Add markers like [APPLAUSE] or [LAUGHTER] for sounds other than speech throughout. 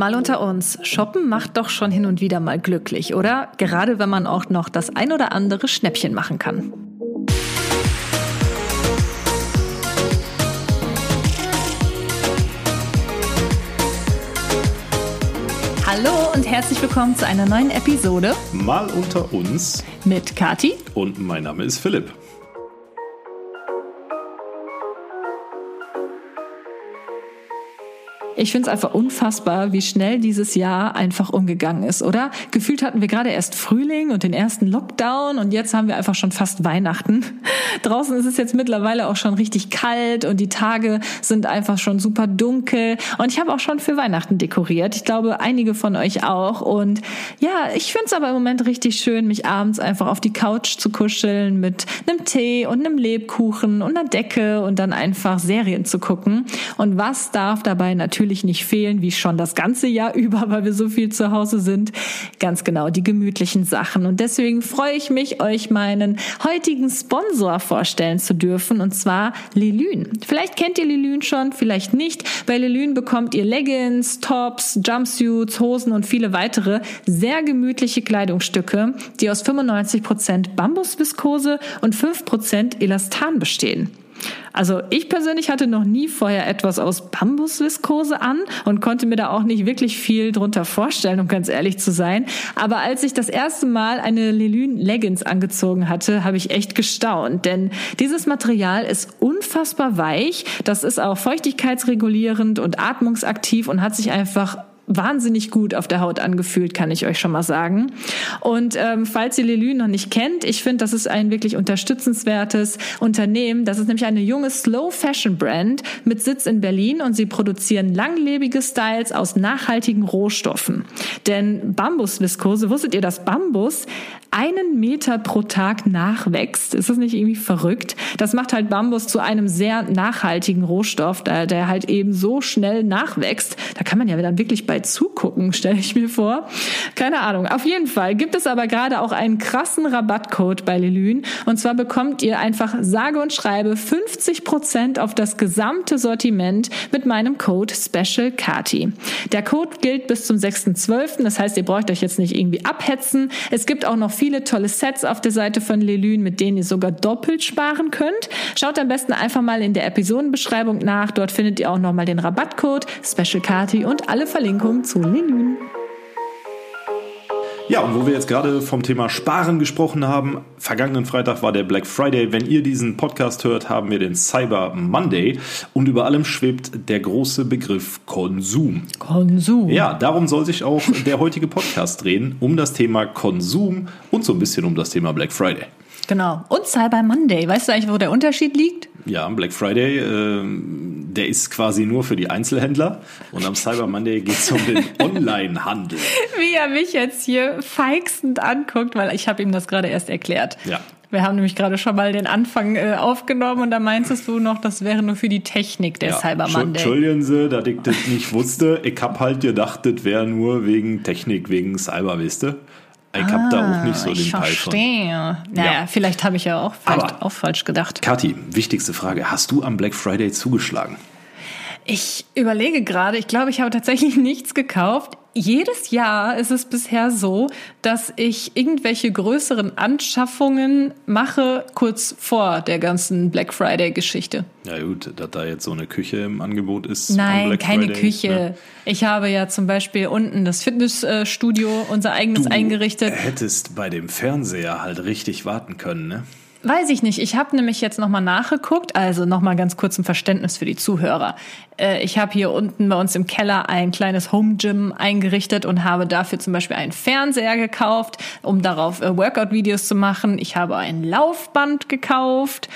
Mal unter uns, shoppen macht doch schon hin und wieder mal glücklich, oder? Gerade wenn man auch noch das ein oder andere Schnäppchen machen kann. Hallo und herzlich willkommen zu einer neuen Episode. Mal unter uns. Mit Kati. Und mein Name ist Philipp. Ich finde es einfach unfassbar, wie schnell dieses Jahr einfach umgegangen ist, oder? Gefühlt hatten wir gerade erst Frühling und den ersten Lockdown und jetzt haben wir einfach schon fast Weihnachten. [LAUGHS] Draußen ist es jetzt mittlerweile auch schon richtig kalt und die Tage sind einfach schon super dunkel und ich habe auch schon für Weihnachten dekoriert. Ich glaube, einige von euch auch und ja, ich finde es aber im Moment richtig schön, mich abends einfach auf die Couch zu kuscheln mit einem Tee und einem Lebkuchen und einer Decke und dann einfach Serien zu gucken. Und was darf dabei natürlich natürlich nicht fehlen, wie schon das ganze Jahr [LAUGHS] über, weil wir so viel zu Hause sind. Ganz genau, die gemütlichen Sachen. Und deswegen freue ich mich, euch meinen heutigen Sponsor vorstellen zu dürfen, und zwar Lilün. Vielleicht kennt ihr Lilün schon, vielleicht nicht. Bei Lilün bekommt ihr Leggings, Tops, Jumpsuits, Hosen und viele weitere sehr gemütliche Kleidungsstücke, die aus 95 Prozent Bambusviskose und 5% Elastan bestehen. Also ich persönlich hatte noch nie vorher etwas aus Bambusviskose an und konnte mir da auch nicht wirklich viel drunter vorstellen, um ganz ehrlich zu sein. Aber als ich das erste Mal eine Lelyn Leggings angezogen hatte, habe ich echt gestaunt, denn dieses Material ist unfassbar weich. Das ist auch feuchtigkeitsregulierend und atmungsaktiv und hat sich einfach wahnsinnig gut auf der Haut angefühlt, kann ich euch schon mal sagen. Und ähm, falls ihr Lelü noch nicht kennt, ich finde, das ist ein wirklich unterstützenswertes Unternehmen. Das ist nämlich eine junge Slow Fashion Brand mit Sitz in Berlin und sie produzieren langlebige Styles aus nachhaltigen Rohstoffen. Denn Bambusviskose, wusstet ihr, dass Bambus einen Meter pro Tag nachwächst? Ist das nicht irgendwie verrückt? Das macht halt Bambus zu einem sehr nachhaltigen Rohstoff, der, halt eben so schnell nachwächst. Da kann man ja dann wirklich bei zugucken, stelle ich mir vor. Keine Ahnung. Auf jeden Fall gibt es aber gerade auch einen krassen Rabattcode bei Lelün. Und zwar bekommt ihr einfach sage und schreibe 50 Prozent auf das gesamte Sortiment mit meinem Code Special Kati. Der Code gilt bis zum 6.12. Das heißt, ihr braucht euch jetzt nicht irgendwie abhetzen. Es gibt auch noch viele tolle Sets auf der Seite von Lelün, mit denen ihr sogar doppelt sparen könnt. Schaut am besten einfach mal in der Episodenbeschreibung nach. Dort findet ihr auch nochmal den Rabattcode Special Kati und alle Verlinkungen zu Lilün. Ja, und wo wir jetzt gerade vom Thema Sparen gesprochen haben, vergangenen Freitag war der Black Friday. Wenn ihr diesen Podcast hört, haben wir den Cyber Monday und über allem schwebt der große Begriff Konsum. Konsum. Ja, darum soll sich auch der heutige Podcast drehen, um das Thema Konsum und so ein bisschen um das Thema Black Friday. Genau. Und Cyber Monday. Weißt du eigentlich, wo der Unterschied liegt? Ja, Black Friday, äh, der ist quasi nur für die Einzelhändler und am Cyber Monday geht es um den [LAUGHS] Online-Handel. Wie er mich jetzt hier feixend anguckt, weil ich habe ihm das gerade erst erklärt. Ja. Wir haben nämlich gerade schon mal den Anfang äh, aufgenommen und da meintest du noch, das wäre nur für die Technik der ja, Cyber Monday. Entschuldigen Sie, dass ich das nicht wusste. Ich habe halt gedacht, das wäre nur wegen Technik, wegen Cyber, wisst ihr? Ich ah, habe da auch nicht so den ich verstehe. Naja, ja. vielleicht habe ich ja auch, vielleicht auch falsch gedacht. Kathi, wichtigste Frage. Hast du am Black Friday zugeschlagen? Ich überlege gerade, ich glaube, ich habe tatsächlich [LAUGHS] nichts gekauft jedes Jahr ist es bisher so, dass ich irgendwelche größeren Anschaffungen mache kurz vor der ganzen Black Friday Geschichte. Ja gut, dass da jetzt so eine Küche im Angebot ist. Nein, keine Friday, Küche. Ne? Ich habe ja zum Beispiel unten das Fitnessstudio, unser eigenes du eingerichtet. Hättest bei dem Fernseher halt richtig warten können, ne? Weiß ich nicht. Ich habe nämlich jetzt nochmal nachgeguckt, also nochmal ganz kurz ein Verständnis für die Zuhörer. Äh, ich habe hier unten bei uns im Keller ein kleines Home Gym eingerichtet und habe dafür zum Beispiel einen Fernseher gekauft, um darauf äh, Workout-Videos zu machen. Ich habe ein Laufband gekauft.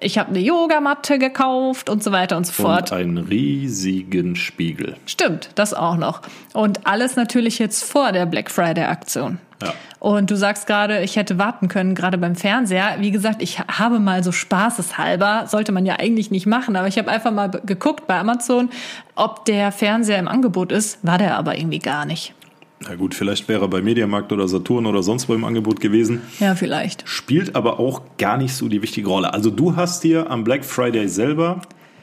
Ich habe eine Yogamatte gekauft und so weiter und so fort. Und einen riesigen Spiegel. Stimmt, das auch noch. Und alles natürlich jetzt vor der Black Friday Aktion. Ja. Und du sagst gerade, ich hätte warten können, gerade beim Fernseher. Wie gesagt, ich habe mal so spaßeshalber, sollte man ja eigentlich nicht machen, aber ich habe einfach mal geguckt bei Amazon, ob der Fernseher im Angebot ist, war der aber irgendwie gar nicht. Na gut, vielleicht wäre er bei Mediamarkt oder Saturn oder sonst wo im Angebot gewesen. Ja, vielleicht. Spielt aber auch gar nicht so die wichtige Rolle. Also du hast dir am Black Friday selber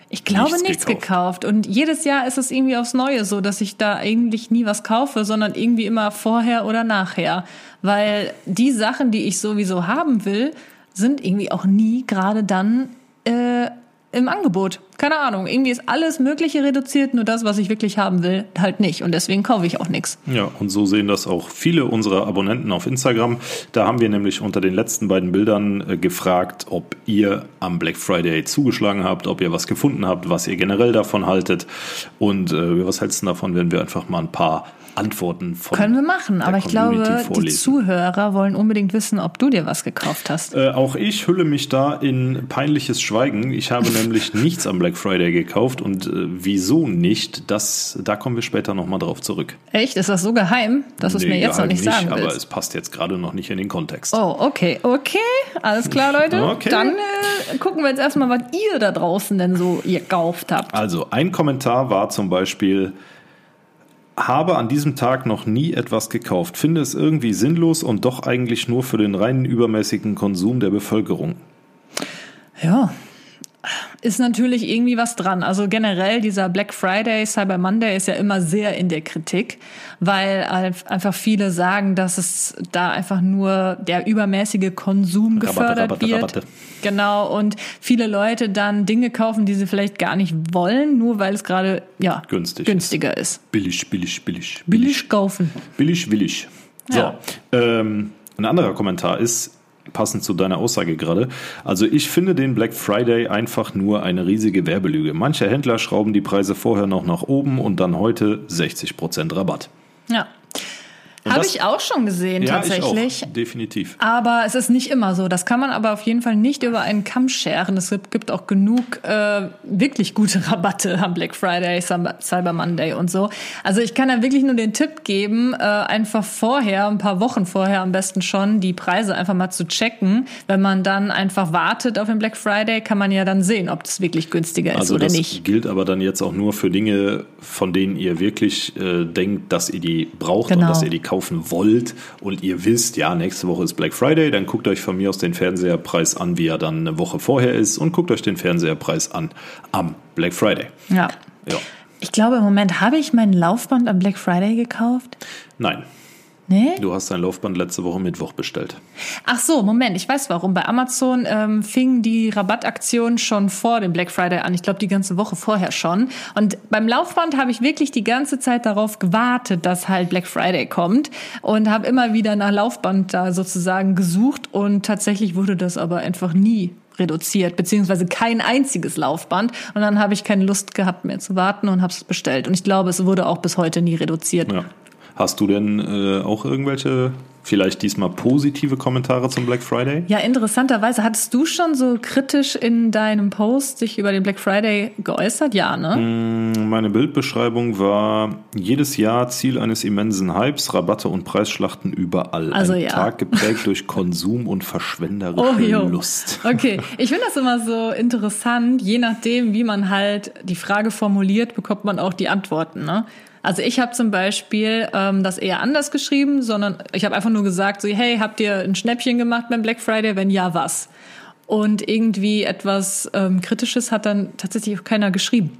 Ich glaube nichts, nichts gekauft. gekauft. Und jedes Jahr ist es irgendwie aufs Neue so, dass ich da eigentlich nie was kaufe, sondern irgendwie immer vorher oder nachher. Weil die Sachen, die ich sowieso haben will, sind irgendwie auch nie gerade dann äh, im Angebot. Keine Ahnung. Irgendwie ist alles Mögliche reduziert, nur das, was ich wirklich haben will, halt nicht. Und deswegen kaufe ich auch nichts. Ja, und so sehen das auch viele unserer Abonnenten auf Instagram. Da haben wir nämlich unter den letzten beiden Bildern äh, gefragt, ob ihr am Black Friday zugeschlagen habt, ob ihr was gefunden habt, was ihr generell davon haltet. Und äh, was hältst du davon, wenn wir einfach mal ein paar Antworten von Können wir machen, aber ich glaube, vorlesen. die Zuhörer wollen unbedingt wissen, ob du dir was gekauft hast. Äh, auch ich hülle mich da in peinliches Schweigen. Ich habe [LAUGHS] nämlich nichts am Black Friday gekauft und äh, wieso nicht, das, da kommen wir später nochmal drauf zurück. Echt? Ist das so geheim, dass nee, du es mir jetzt noch nicht, nicht sagen willst? Aber es passt jetzt gerade noch nicht in den Kontext. Oh, okay, okay. Alles klar, Leute. Okay. Dann äh, gucken wir jetzt erstmal, was ihr da draußen denn so gekauft habt. Also, ein Kommentar war zum Beispiel, habe an diesem Tag noch nie etwas gekauft, finde es irgendwie sinnlos und doch eigentlich nur für den reinen übermäßigen Konsum der Bevölkerung. Ja, ist natürlich irgendwie was dran. Also generell dieser Black Friday, Cyber Monday ist ja immer sehr in der Kritik, weil einfach viele sagen, dass es da einfach nur der übermäßige Konsum gefördert Rabatte, Rabatte, wird. Rabatte. Genau und viele Leute dann Dinge kaufen, die sie vielleicht gar nicht wollen, nur weil es gerade ja Günstig günstiger ist. ist. Billig, billig, billig, billig. Billig kaufen. Billig, willig. So, ja. ähm, ein anderer Kommentar ist, passend zu deiner Aussage gerade. Also ich finde den Black Friday einfach nur eine riesige Werbelüge. Manche Händler schrauben die Preise vorher noch nach oben und dann heute 60% Rabatt. Ja, habe ich auch schon gesehen, ja, tatsächlich. Ich auch, definitiv. Aber es ist nicht immer so. Das kann man aber auf jeden Fall nicht über einen Kamm scheren. Es gibt auch genug äh, wirklich gute Rabatte am Black Friday, Cyber Monday und so. Also ich kann da wirklich nur den Tipp geben, äh, einfach vorher, ein paar Wochen vorher am besten schon, die Preise einfach mal zu checken. Wenn man dann einfach wartet auf den Black Friday, kann man ja dann sehen, ob das wirklich günstiger ist also oder nicht. Also das gilt aber dann jetzt auch nur für Dinge, von denen ihr wirklich äh, denkt, dass ihr die braucht genau. und dass ihr die kauft kaufen wollt und ihr wisst, ja, nächste Woche ist Black Friday, dann guckt euch von mir aus den Fernseherpreis an, wie er dann eine Woche vorher ist und guckt euch den Fernseherpreis an am Black Friday. Ja. ja. Ich glaube, im Moment habe ich mein Laufband am Black Friday gekauft. Nein. Nee? Du hast dein Laufband letzte Woche Mittwoch bestellt. Ach so, Moment, ich weiß warum. Bei Amazon ähm, fing die Rabattaktion schon vor dem Black Friday an. Ich glaube, die ganze Woche vorher schon. Und beim Laufband habe ich wirklich die ganze Zeit darauf gewartet, dass halt Black Friday kommt und habe immer wieder nach Laufband da sozusagen gesucht und tatsächlich wurde das aber einfach nie reduziert, beziehungsweise kein einziges Laufband. Und dann habe ich keine Lust gehabt mehr zu warten und habe es bestellt. Und ich glaube, es wurde auch bis heute nie reduziert. Ja. Hast du denn äh, auch irgendwelche vielleicht diesmal positive Kommentare zum Black Friday? Ja, interessanterweise hattest du schon so kritisch in deinem Post sich über den Black Friday geäußert? Ja, ne? Mm, meine Bildbeschreibung war jedes Jahr Ziel eines immensen Hypes, Rabatte und Preisschlachten überall. Also Ein ja. Tag geprägt [LAUGHS] durch Konsum und verschwenderische oh, Lust. Okay, ich finde das immer so interessant. Je nachdem, wie man halt die Frage formuliert, bekommt man auch die Antworten. Ne? Also ich habe zum Beispiel ähm, das eher anders geschrieben, sondern ich habe einfach nur gesagt, so, hey, habt ihr ein Schnäppchen gemacht beim Black Friday? Wenn ja, was? Und irgendwie etwas ähm, Kritisches hat dann tatsächlich auch keiner geschrieben.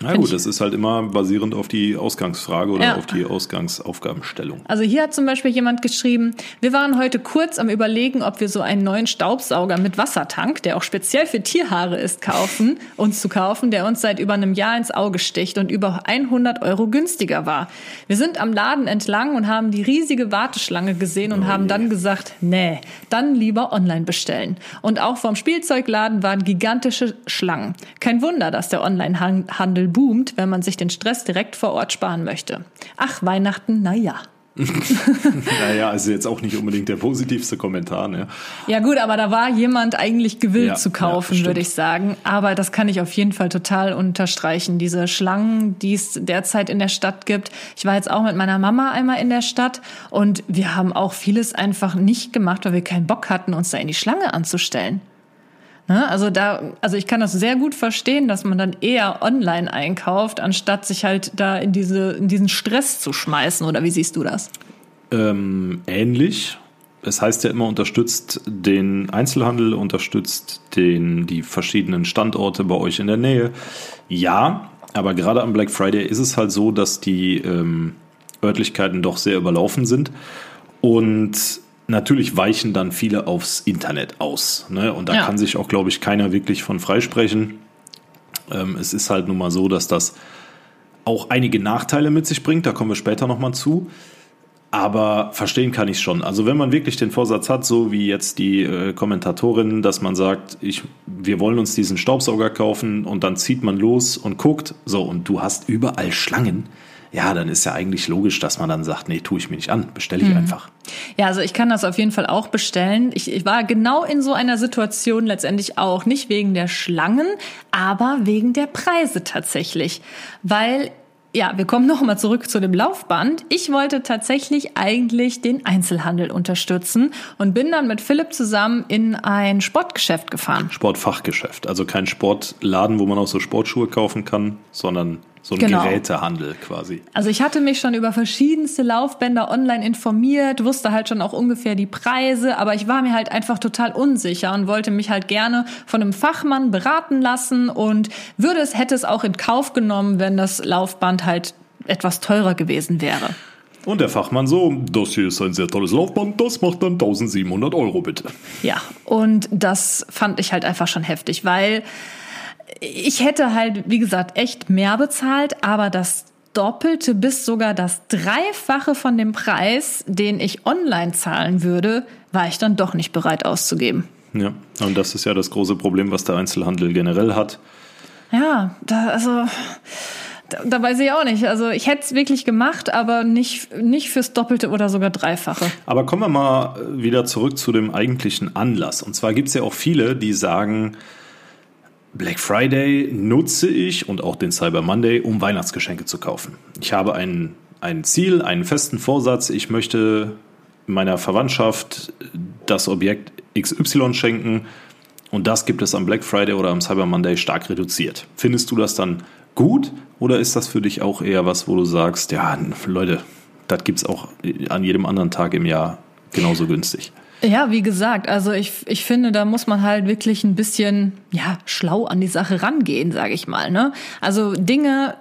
Na gut, das ist halt immer basierend auf die Ausgangsfrage oder ja. auf die Ausgangsaufgabenstellung. Also hier hat zum Beispiel jemand geschrieben, wir waren heute kurz am überlegen, ob wir so einen neuen Staubsauger mit Wassertank, der auch speziell für Tierhaare ist, kaufen, uns zu kaufen, der uns seit über einem Jahr ins Auge sticht und über 100 Euro günstiger war. Wir sind am Laden entlang und haben die riesige Warteschlange gesehen und oh haben je. dann gesagt, nee, dann lieber online bestellen. Und auch vom Spielzeugladen waren gigantische Schlangen. Kein Wunder, dass der Onlinehandel boomt, wenn man sich den Stress direkt vor Ort sparen möchte. Ach, Weihnachten, na ja. [LAUGHS] naja, also jetzt auch nicht unbedingt der positivste Kommentar. Ne? Ja gut, aber da war jemand eigentlich gewillt ja, zu kaufen, ja, würde ich sagen. Aber das kann ich auf jeden Fall total unterstreichen. Diese Schlangen, die es derzeit in der Stadt gibt. Ich war jetzt auch mit meiner Mama einmal in der Stadt und wir haben auch vieles einfach nicht gemacht, weil wir keinen Bock hatten, uns da in die Schlange anzustellen. Ne? Also da, also ich kann das sehr gut verstehen, dass man dann eher online einkauft, anstatt sich halt da in diese, in diesen Stress zu schmeißen. Oder wie siehst du das? Ähm, ähnlich. es heißt ja immer, unterstützt den Einzelhandel, unterstützt den, die verschiedenen Standorte bei euch in der Nähe. Ja, aber gerade am Black Friday ist es halt so, dass die ähm, Örtlichkeiten doch sehr überlaufen sind. Und natürlich weichen dann viele aufs Internet aus. Ne? Und da ja. kann sich auch, glaube ich, keiner wirklich von freisprechen. Ähm, es ist halt nun mal so, dass das auch einige Nachteile mit sich bringt. Da kommen wir später nochmal zu. Aber verstehen kann ich schon. Also wenn man wirklich den Vorsatz hat, so wie jetzt die äh, Kommentatorin, dass man sagt, ich, wir wollen uns diesen Staubsauger kaufen und dann zieht man los und guckt, so und du hast überall Schlangen, ja, dann ist ja eigentlich logisch, dass man dann sagt, nee, tue ich mir nicht an, bestelle ich mhm. einfach. Ja, also ich kann das auf jeden Fall auch bestellen. Ich, ich war genau in so einer Situation letztendlich auch, nicht wegen der Schlangen, aber wegen der Preise tatsächlich, weil ja, wir kommen noch mal zurück zu dem Laufband. Ich wollte tatsächlich eigentlich den Einzelhandel unterstützen und bin dann mit Philipp zusammen in ein Sportgeschäft gefahren. Sportfachgeschäft, also kein Sportladen, wo man auch so Sportschuhe kaufen kann, sondern so ein genau. Gerätehandel quasi. Also ich hatte mich schon über verschiedenste Laufbänder online informiert, wusste halt schon auch ungefähr die Preise, aber ich war mir halt einfach total unsicher und wollte mich halt gerne von einem Fachmann beraten lassen und würde es, hätte es auch in Kauf genommen, wenn das Laufband halt etwas teurer gewesen wäre. Und der Fachmann so, das hier ist ein sehr tolles Laufband, das macht dann 1700 Euro bitte. Ja, und das fand ich halt einfach schon heftig, weil ich hätte halt, wie gesagt, echt mehr bezahlt, aber das Doppelte bis sogar das Dreifache von dem Preis, den ich online zahlen würde, war ich dann doch nicht bereit auszugeben. Ja, und das ist ja das große Problem, was der Einzelhandel generell hat. Ja, da, also da, da weiß ich auch nicht. Also ich hätte es wirklich gemacht, aber nicht, nicht fürs Doppelte oder sogar Dreifache. Aber kommen wir mal wieder zurück zu dem eigentlichen Anlass. Und zwar gibt es ja auch viele, die sagen, Black Friday nutze ich und auch den Cyber Monday, um Weihnachtsgeschenke zu kaufen. Ich habe ein, ein Ziel, einen festen Vorsatz. Ich möchte meiner Verwandtschaft das Objekt XY schenken und das gibt es am Black Friday oder am Cyber Monday stark reduziert. Findest du das dann gut oder ist das für dich auch eher was, wo du sagst, ja, Leute, das gibt es auch an jedem anderen Tag im Jahr genauso günstig? Ja, wie gesagt, also ich, ich finde, da muss man halt wirklich ein bisschen ja schlau an die Sache rangehen, sage ich mal. Ne? Also Dinge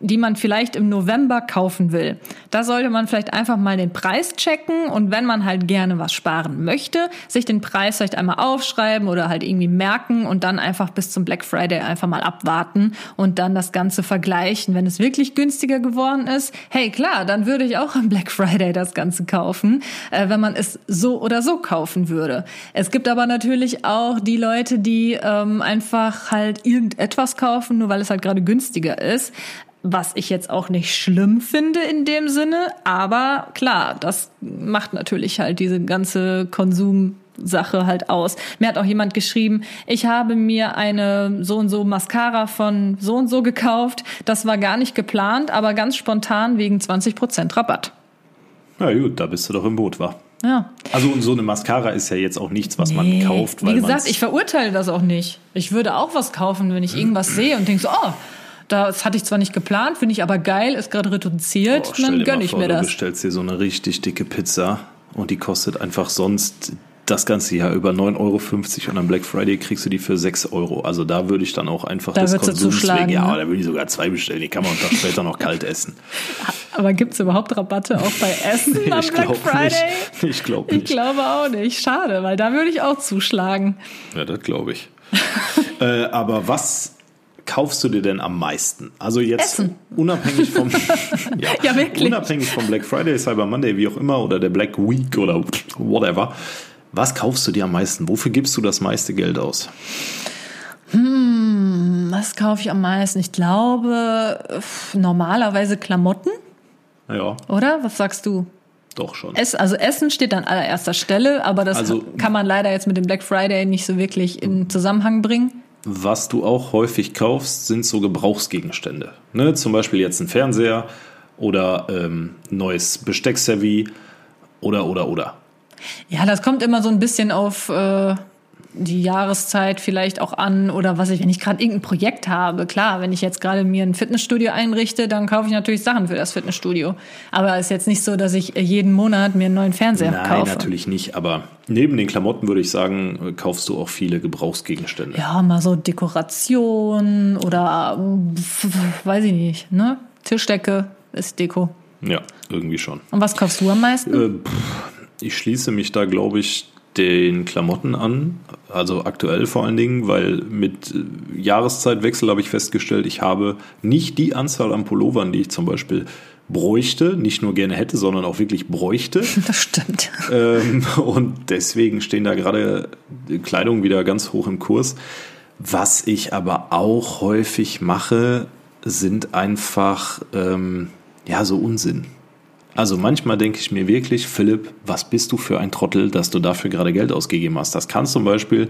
die man vielleicht im November kaufen will. Da sollte man vielleicht einfach mal den Preis checken und wenn man halt gerne was sparen möchte, sich den Preis vielleicht einmal aufschreiben oder halt irgendwie merken und dann einfach bis zum Black Friday einfach mal abwarten und dann das Ganze vergleichen. Wenn es wirklich günstiger geworden ist, hey klar, dann würde ich auch am Black Friday das Ganze kaufen, äh, wenn man es so oder so kaufen würde. Es gibt aber natürlich auch die Leute, die ähm, einfach halt irgendetwas kaufen, nur weil es halt gerade günstiger ist was ich jetzt auch nicht schlimm finde in dem Sinne, aber klar, das macht natürlich halt diese ganze Konsumsache halt aus. Mir hat auch jemand geschrieben, ich habe mir eine so und so Mascara von so und so gekauft. Das war gar nicht geplant, aber ganz spontan wegen 20 Prozent Rabatt. Na gut, da bist du doch im Boot, war. Ja. Also so eine Mascara ist ja jetzt auch nichts, was nee. man kauft. Wie gesagt, ich verurteile das auch nicht. Ich würde auch was kaufen, wenn ich irgendwas sehe und denke so, oh, das hatte ich zwar nicht geplant, finde ich aber geil, ist gerade reduziert, Boah, dann gönne ich vor, mir das. Du bestellst dir so eine richtig dicke Pizza und die kostet einfach sonst das ganze Jahr über 9,50 Euro und am Black Friday kriegst du die für 6 Euro. Also da würde ich dann auch einfach da das Konsums wegen, ja, ne? da würde ich sogar zwei bestellen, die kann man dann später noch kalt essen. [LAUGHS] Aber gibt es überhaupt Rabatte auch bei Essen nee, [LAUGHS] am Black Friday? Nicht. Ich glaube nicht. Ich glaube auch nicht. Schade, weil da würde ich auch zuschlagen. Ja, das glaube ich. [LAUGHS] äh, aber was kaufst du dir denn am meisten? Also jetzt Essen. unabhängig vom [LAUGHS] ja, ja, wirklich. unabhängig vom Black Friday, Cyber Monday, wie auch immer, oder der Black Week oder whatever. Was kaufst du dir am meisten? Wofür gibst du das meiste Geld aus? Hm, was kaufe ich am meisten? Ich glaube normalerweise Klamotten. Ja. Oder? Was sagst du? Doch schon. Es, also Essen steht an allererster Stelle, aber das also, kann man leider jetzt mit dem Black Friday nicht so wirklich in Zusammenhang bringen. Was du auch häufig kaufst, sind so Gebrauchsgegenstände. Ne? Zum Beispiel jetzt ein Fernseher oder ähm, neues Besteckservie oder oder oder. Ja, das kommt immer so ein bisschen auf, äh, die Jahreszeit vielleicht auch an oder was ich, wenn ich gerade irgendein Projekt habe. Klar, wenn ich jetzt gerade mir ein Fitnessstudio einrichte, dann kaufe ich natürlich Sachen für das Fitnessstudio. Aber es ist jetzt nicht so, dass ich jeden Monat mir einen neuen Fernseher Nein, kaufe. Nein, natürlich nicht. Aber neben den Klamotten würde ich sagen, kaufst du auch viele Gebrauchsgegenstände. Ja, mal so Dekoration oder weiß ich nicht, ne? Tischdecke ist Deko. Ja, irgendwie schon. Und was kaufst du am meisten? Äh, ich schließe mich da, glaube ich, den Klamotten an, also aktuell vor allen Dingen, weil mit äh, Jahreszeitwechsel habe ich festgestellt, ich habe nicht die Anzahl an Pullovern, die ich zum Beispiel bräuchte, nicht nur gerne hätte, sondern auch wirklich bräuchte. [LAUGHS] Das stimmt. Ähm, und deswegen stehen da gerade Kleidung wieder ganz hoch im Kurs. Was ich aber auch häufig mache, sind einfach ähm, ja so Unsinn. Also manchmal denke ich mir wirklich, Philipp, was bist du für ein Trottel, dass du dafür gerade Geld ausgegeben hast? Das kann zum Beispiel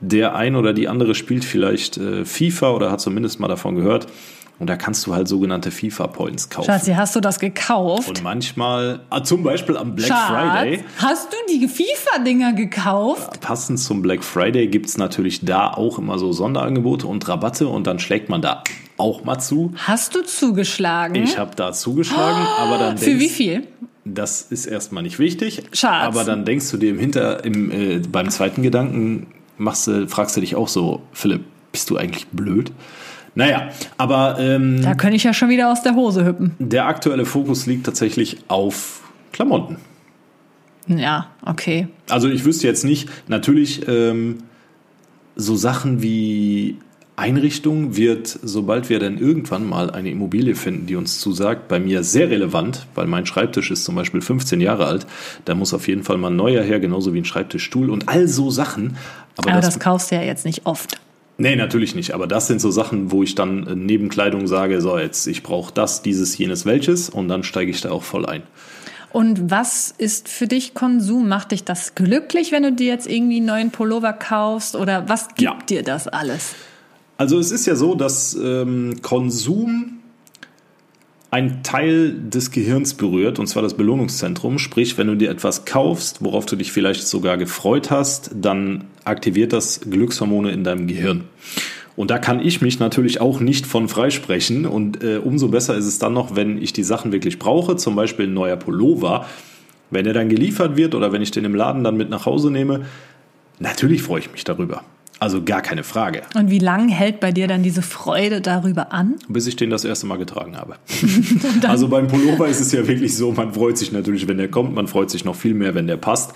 der ein oder die andere spielt vielleicht äh, FIFA oder hat zumindest mal davon gehört. Und da kannst du halt sogenannte FIFA-Points kaufen. Schatzi, hast du das gekauft? Und manchmal, ah, zum Beispiel am Black Schatz, Friday. Hast du die FIFA-Dinger gekauft? Passend zum Black Friday gibt's natürlich da auch immer so Sonderangebote und Rabatte und dann schlägt man da auch mal zu. Hast du zugeschlagen? Ich habe da zugeschlagen, [GASPS] aber dann Für denkst, wie viel? das ist erstmal nicht wichtig. Schatz. Aber dann denkst du dir im Hinter, im, äh, beim zweiten Gedanken, machst du, fragst du dich auch so, Philipp, bist du eigentlich blöd? Naja, aber ähm, Da könnte ich ja schon wieder aus der Hose hüppen. der aktuelle Fokus liegt tatsächlich auf Klamotten. Ja, okay. Also ich wüsste jetzt nicht, natürlich ähm, so Sachen wie Einrichtung wird, sobald wir dann irgendwann mal eine Immobilie finden, die uns zusagt, bei mir sehr relevant, weil mein Schreibtisch ist zum Beispiel 15 Jahre alt. Da muss auf jeden Fall mal ein neuer her, genauso wie ein Schreibtischstuhl und all so Sachen. Aber, Aber das, das kaufst du ja jetzt nicht oft. Nee, natürlich nicht. Aber das sind so Sachen, wo ich dann äh, neben Kleidung sage, so jetzt, ich brauche das, dieses, jenes, welches und dann steige ich da auch voll ein. Und was ist für dich Konsum? Macht dich das glücklich, wenn du dir jetzt irgendwie einen neuen Pullover kaufst? Oder was gibt Ja. dir das alles? Also es ist ja so, dass ähm, Konsum ein Teil des Gehirns berührt, und zwar das Belohnungszentrum. Sprich, wenn du dir etwas kaufst, worauf du dich vielleicht sogar gefreut hast, dann aktiviert das Glückshormone in deinem Gehirn. Und da kann ich mich natürlich auch nicht von freisprechen. Und äh, umso besser ist es dann noch, wenn ich die Sachen wirklich brauche, zum Beispiel ein neuer Pullover. Wenn der dann geliefert wird oder wenn ich den im Laden dann mit nach Hause nehme, natürlich freue ich mich darüber. Also gar keine Frage, Und wie lang hält bei dir dann diese Freude darüber an? bis ich den das erste Mal getragen habe. [LAUGHS] also beim Pullover ist es ja wirklich so, man freut sich natürlich, wenn der kommt, man freut sich noch viel mehr, wenn der passt.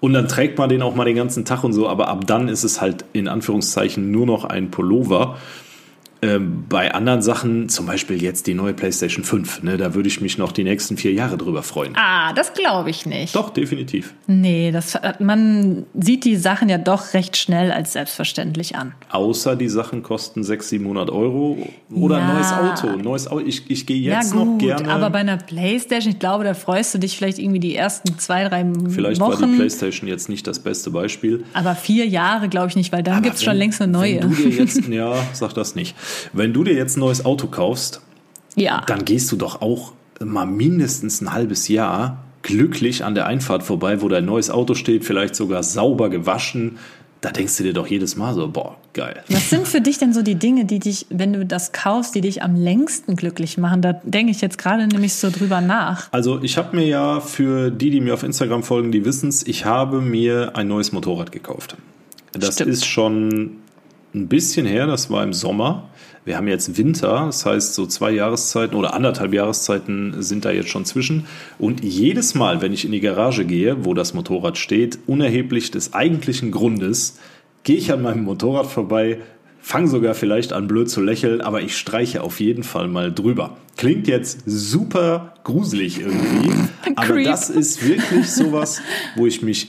Und dann trägt man den auch mal den ganzen Tag und so, aber ab dann ist es halt in Anführungszeichen nur noch ein Pullover. Ähm, bei anderen Sachen, zum Beispiel jetzt die neue PlayStation 5, ne, da würde ich mich noch die nächsten vier Jahre drüber freuen. Ah, das glaube ich nicht. Doch, definitiv. Nee, das, man sieht die Sachen ja doch recht schnell als selbstverständlich an. Außer die Sachen kosten 600, 700 Euro oder ein Ja. neues Auto. Neues Auto. Ich, ich gehe jetzt ja gut, noch gerne. aber bei einer Playstation, ich glaube, da freust du dich vielleicht irgendwie die ersten zwei, drei Vielleicht war die Wochen. PlayStation jetzt nicht das beste Beispiel. aber vier Jahre glaube ich nicht, weil dann gibt's schon wenn- längst eine neue. Wenn du dir jetzt, [LAUGHS] ja, sag das nicht. Wenn du dir jetzt ein neues Auto kaufst, ja. dann gehst du doch auch mal mindestens ein halbes Jahr glücklich an der Einfahrt vorbei, wo dein neues Auto steht, vielleicht sogar sauber gewaschen. Da denkst du dir doch jedes Mal so, boah, geil. Was sind für dich denn so die Dinge, die dich, wenn du das kaufst, die dich am längsten glücklich machen? Da denke ich jetzt gerade nämlich so drüber nach. Also ich habe mir ja für die, die mir auf Instagram folgen, die wissen's, ich habe mir ein neues Motorrad gekauft. Das Stimmt. ist schon ein bisschen her, das war im Sommer. Wir haben jetzt Winter, das heißt so zwei Jahreszeiten oder anderthalb Jahreszeiten sind da jetzt schon zwischen. Und jedes Mal, wenn ich in die Garage gehe, wo das Motorrad steht, unerheblich des eigentlichen Grundes, gehe ich an meinem Motorrad vorbei, fange sogar vielleicht an blöd zu lächeln, aber ich streiche auf jeden Fall mal drüber. Klingt jetzt super gruselig irgendwie, [LAUGHS] aber das ist wirklich sowas, wo ich mich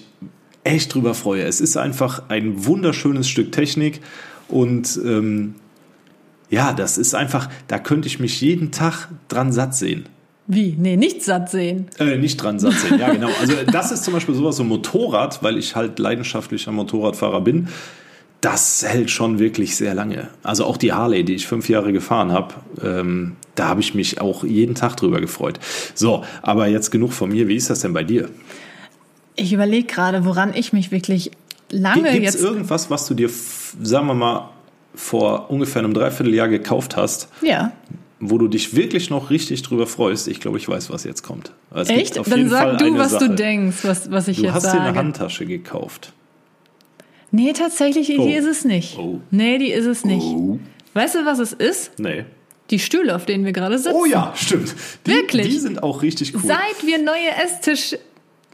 echt drüber freue. Es ist einfach ein wunderschönes Stück Technik und ähm, ja, das ist einfach, da könnte ich mich jeden Tag dran satt sehen. Wie? Nee, nicht satt sehen. Äh, nicht dran satt sehen, ja genau. Also das ist zum Beispiel sowas, so Motorrad, weil ich halt leidenschaftlicher Motorradfahrer bin. Das hält schon wirklich sehr lange. Also auch die Harley, die ich fünf Jahre gefahren habe, ähm, da habe ich mich auch jeden Tag drüber gefreut. So, aber jetzt genug von mir. Wie ist das denn bei dir? Ich überlege gerade, woran ich mich wirklich lange Gibt es jetzt. irgendwas, was du dir, sagen wir mal, vor ungefähr einem Dreivierteljahr gekauft hast, Ja. wo du dich wirklich noch richtig drüber freust? Ich glaube, ich weiß, was jetzt kommt. Es Echt? Dann sag Fall du, was Sache. du denkst, was, was ich Du jetzt hast dir sage. eine Handtasche gekauft. Nee, tatsächlich, die Oh. ist es nicht. Oh. Nee, die ist es nicht. Oh. Weißt du, was es ist? Nee. Die Stühle, auf denen wir gerade sitzen. Oh ja, stimmt. Die, Wirklich? Die sind auch richtig cool. Seit wir neue Esstisch,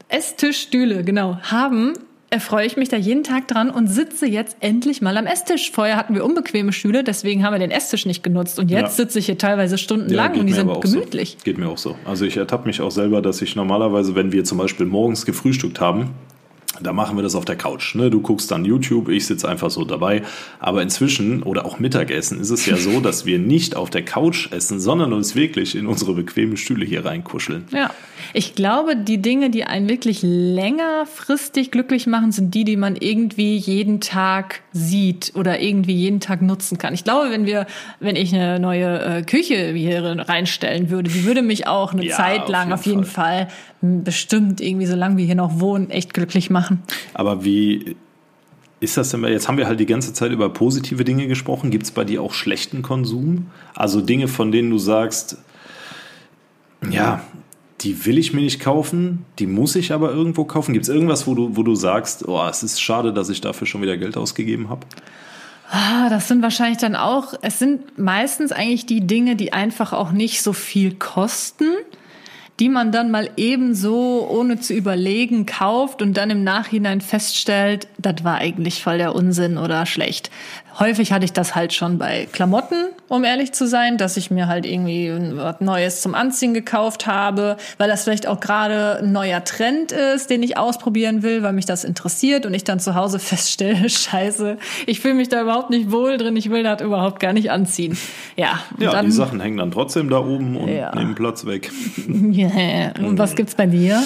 Esstischstühle, genau, haben, erfreue ich mich da jeden Tag dran und sitze jetzt endlich mal am Esstisch. Vorher hatten wir unbequeme Stühle, deswegen haben wir den Esstisch nicht genutzt. Und jetzt Ja. sitze ich hier teilweise stundenlang geht und die sind gemütlich. So. Geht mir auch so. Also ich ertappe mich auch selber, dass ich normalerweise, wenn wir zum Beispiel morgens gefrühstückt haben, da machen wir das auf der Couch. Ne? Du guckst dann YouTube, ich sitze einfach so dabei. Aber inzwischen oder auch Mittagessen ist es ja so, dass wir nicht auf der Couch essen, sondern uns wirklich in unsere bequemen Stühle hier reinkuscheln. Ja, ich glaube, die Dinge, die einen wirklich längerfristig glücklich machen, sind die, die man irgendwie jeden Tag sieht oder irgendwie jeden Tag nutzen kann. Ich glaube, wenn wir, wenn ich eine neue äh, Küche hier reinstellen würde, die würde mich auch eine Ja, Zeit auf lang jeden auf jeden Fall, m, bestimmt irgendwie, solange wir hier noch wohnen, echt glücklich machen. Aber wie ist das denn? Jetzt haben wir halt die ganze Zeit über positive Dinge gesprochen. Gibt es bei dir auch schlechten Konsum? Also Dinge, von denen du sagst, ja, die will ich mir nicht kaufen, die muss ich aber irgendwo kaufen. Gibt es irgendwas, wo du, wo du sagst, oh, es ist schade, dass ich dafür schon wieder Geld ausgegeben habe? Ah, das sind wahrscheinlich dann auch, es sind meistens eigentlich die Dinge, die einfach auch nicht so viel kosten, die man dann mal ebenso ohne zu überlegen kauft und dann im Nachhinein feststellt, das war eigentlich voll der Unsinn oder schlecht. Häufig hatte ich das halt schon bei Klamotten, um ehrlich zu sein, dass ich mir halt irgendwie was Neues zum Anziehen gekauft habe, weil das vielleicht auch gerade ein neuer Trend ist, den ich ausprobieren will, weil mich das interessiert und ich dann zu Hause [LAUGHS] feststelle, scheiße, ich fühle mich da überhaupt nicht wohl drin, ich will das überhaupt gar nicht anziehen. Ja, Ja, dann, die Sachen hängen dann trotzdem da oben und Ja. nehmen Platz weg. [LAUGHS] Yeah. Und was gibt's bei dir?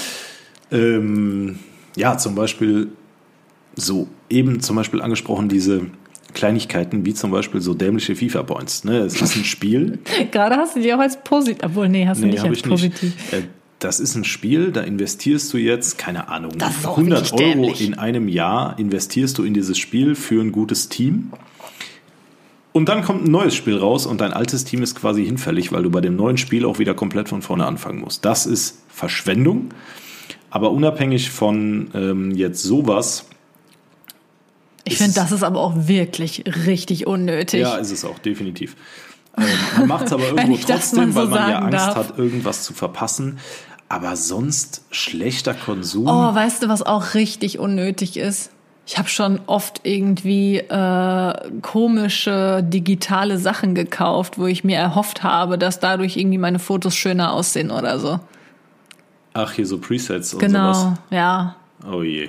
Ähm, ja, zum Beispiel so eben zum Beispiel angesprochen diese Kleinigkeiten wie zum Beispiel so dämliche FIFA-Points. Ne? Es ist ein Spiel. [LAUGHS] Gerade hast du die auch als positiv, obwohl nee, hast du Nee, nicht als ich nicht. positiv. Äh, Das ist ein Spiel, da investierst du jetzt, keine Ahnung, Das ist auch 100 richtig Euro dämlich. in einem Jahr investierst du in dieses Spiel für ein gutes Team. Und dann kommt ein neues Spiel raus und dein altes Team ist quasi hinfällig, weil du bei dem neuen Spiel auch wieder komplett von vorne anfangen musst. Das ist Verschwendung. Aber unabhängig von ähm, jetzt sowas, Ich finde, das ist aber auch wirklich richtig unnötig. Ja, ist es auch, definitiv. Ähm, man macht es aber [LAUGHS] irgendwo trotzdem, so weil man ja Angst darf. hat, irgendwas zu verpassen. Aber sonst schlechter Konsum. Oh, weißt du, was auch richtig unnötig ist? Ich habe schon oft irgendwie äh, komische digitale Sachen gekauft, wo ich mir erhofft habe, dass dadurch irgendwie meine Fotos schöner aussehen oder so. Ach, hier so Presets und Genau, sowas. ja. Oh je.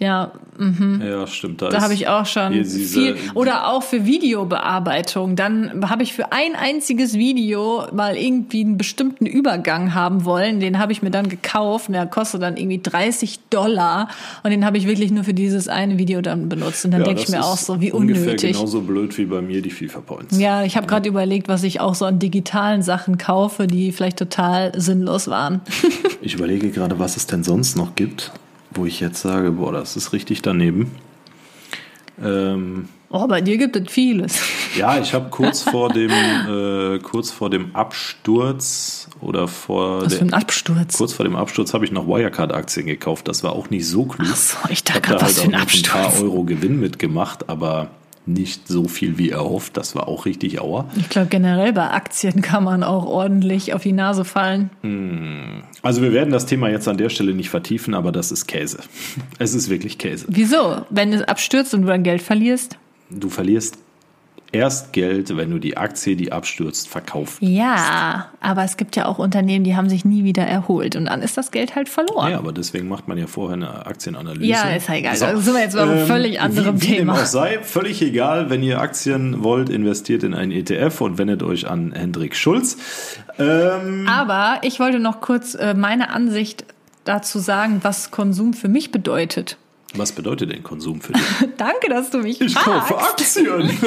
Ja, Ja, stimmt. Da, da habe ich auch schon viel. Oder auch für Videobearbeitung. Dann habe ich für ein einziges Video mal irgendwie einen bestimmten Übergang haben wollen. Den habe ich mir dann gekauft. Der kostet dann irgendwie 30 Dollar. Und den habe ich wirklich nur für dieses eine Video dann benutzt. Und dann Ja, denke ich mir auch so, wie Ungefähr unnötig. genauso blöd wie bei mir die FIFA Points. Ja, ich habe gerade überlegt, was ich auch so an digitalen Sachen kaufe, die vielleicht total sinnlos waren. [LAUGHS] Ich überlege gerade, was es denn sonst noch gibt, wo ich jetzt sage, boah, das ist richtig daneben. Ähm, Oh, bei dir gibt es vieles. ja, ich habe [LAUGHS] kurz vor dem äh, kurz vor dem Absturz oder vor Was der, für ein Absturz. kurz vor dem Absturz habe ich noch Wirecard-Aktien gekauft. Das war auch nicht so klug. Ach so, ich Ich dachte habe gerade, da was halt für ein noch ein paar Absturz. Euro Gewinn mitgemacht, aber nicht so viel wie erhofft. Das war auch richtig auer. Ich glaube, generell bei Aktien kann man auch ordentlich auf die Nase fallen. Also wir werden das Thema jetzt an der Stelle nicht vertiefen, aber das ist Käse. [LAUGHS] Es ist wirklich Käse. Wieso? Wenn es abstürzt und du dann Geld verlierst? Du verlierst erst Geld, wenn du die Aktie, die abstürzt, verkaufst. Ja, aber es gibt ja auch Unternehmen, die haben sich nie wieder erholt und dann ist das Geld halt verloren. Ja, aber deswegen macht man ja vorher eine Aktienanalyse. Ja, ist ja egal. Da sind wir jetzt bei einem völlig anderem Ähm, wie, wie Thema. Dem auch sei, völlig egal, wenn ihr Aktien wollt, investiert in einen ETF und wendet euch an Hendrik Schulz. Ähm, Aber ich wollte noch kurz äh, meine Ansicht dazu sagen, was Konsum für mich bedeutet. Was bedeutet denn Konsum für dich? [LAUGHS] Danke, dass du mich Ich kaufe fragst. Aktien. [LAUGHS]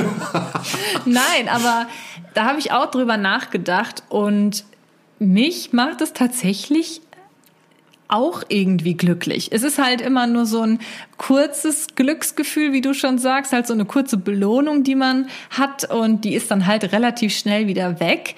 [LAUGHS] Nein, aber da habe ich auch drüber nachgedacht und mich macht es tatsächlich auch irgendwie glücklich. Es ist halt immer nur so ein kurzes Glücksgefühl, wie du schon sagst, halt so eine kurze Belohnung, die man hat und die ist dann halt relativ schnell wieder weg.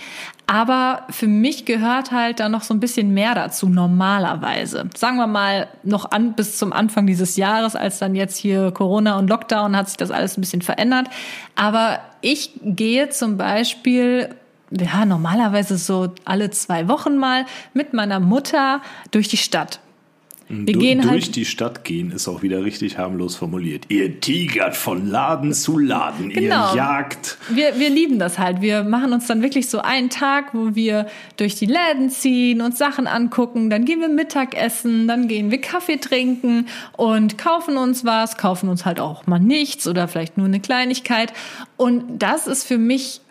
Aber für mich gehört halt da noch so ein bisschen mehr dazu, normalerweise. Sagen wir mal noch an bis zum Anfang dieses Jahres, als dann jetzt hier Corona und Lockdown hat sich das alles ein bisschen verändert. Aber ich gehe zum Beispiel ja, normalerweise so alle zwei Wochen mal mit meiner Mutter durch die Stadt. Wir du, gehen durch halt, die Stadt gehen ist auch wieder richtig harmlos formuliert. Ihr tigert von Laden zu Laden, genau. ihr jagt. Wir, wir lieben das halt. Wir machen uns dann wirklich so einen Tag, wo wir durch die Läden ziehen und Sachen angucken. Dann gehen wir Mittagessen, dann gehen wir Kaffee trinken und kaufen uns was, kaufen uns halt auch mal nichts oder vielleicht nur eine Kleinigkeit. Und das ist für mich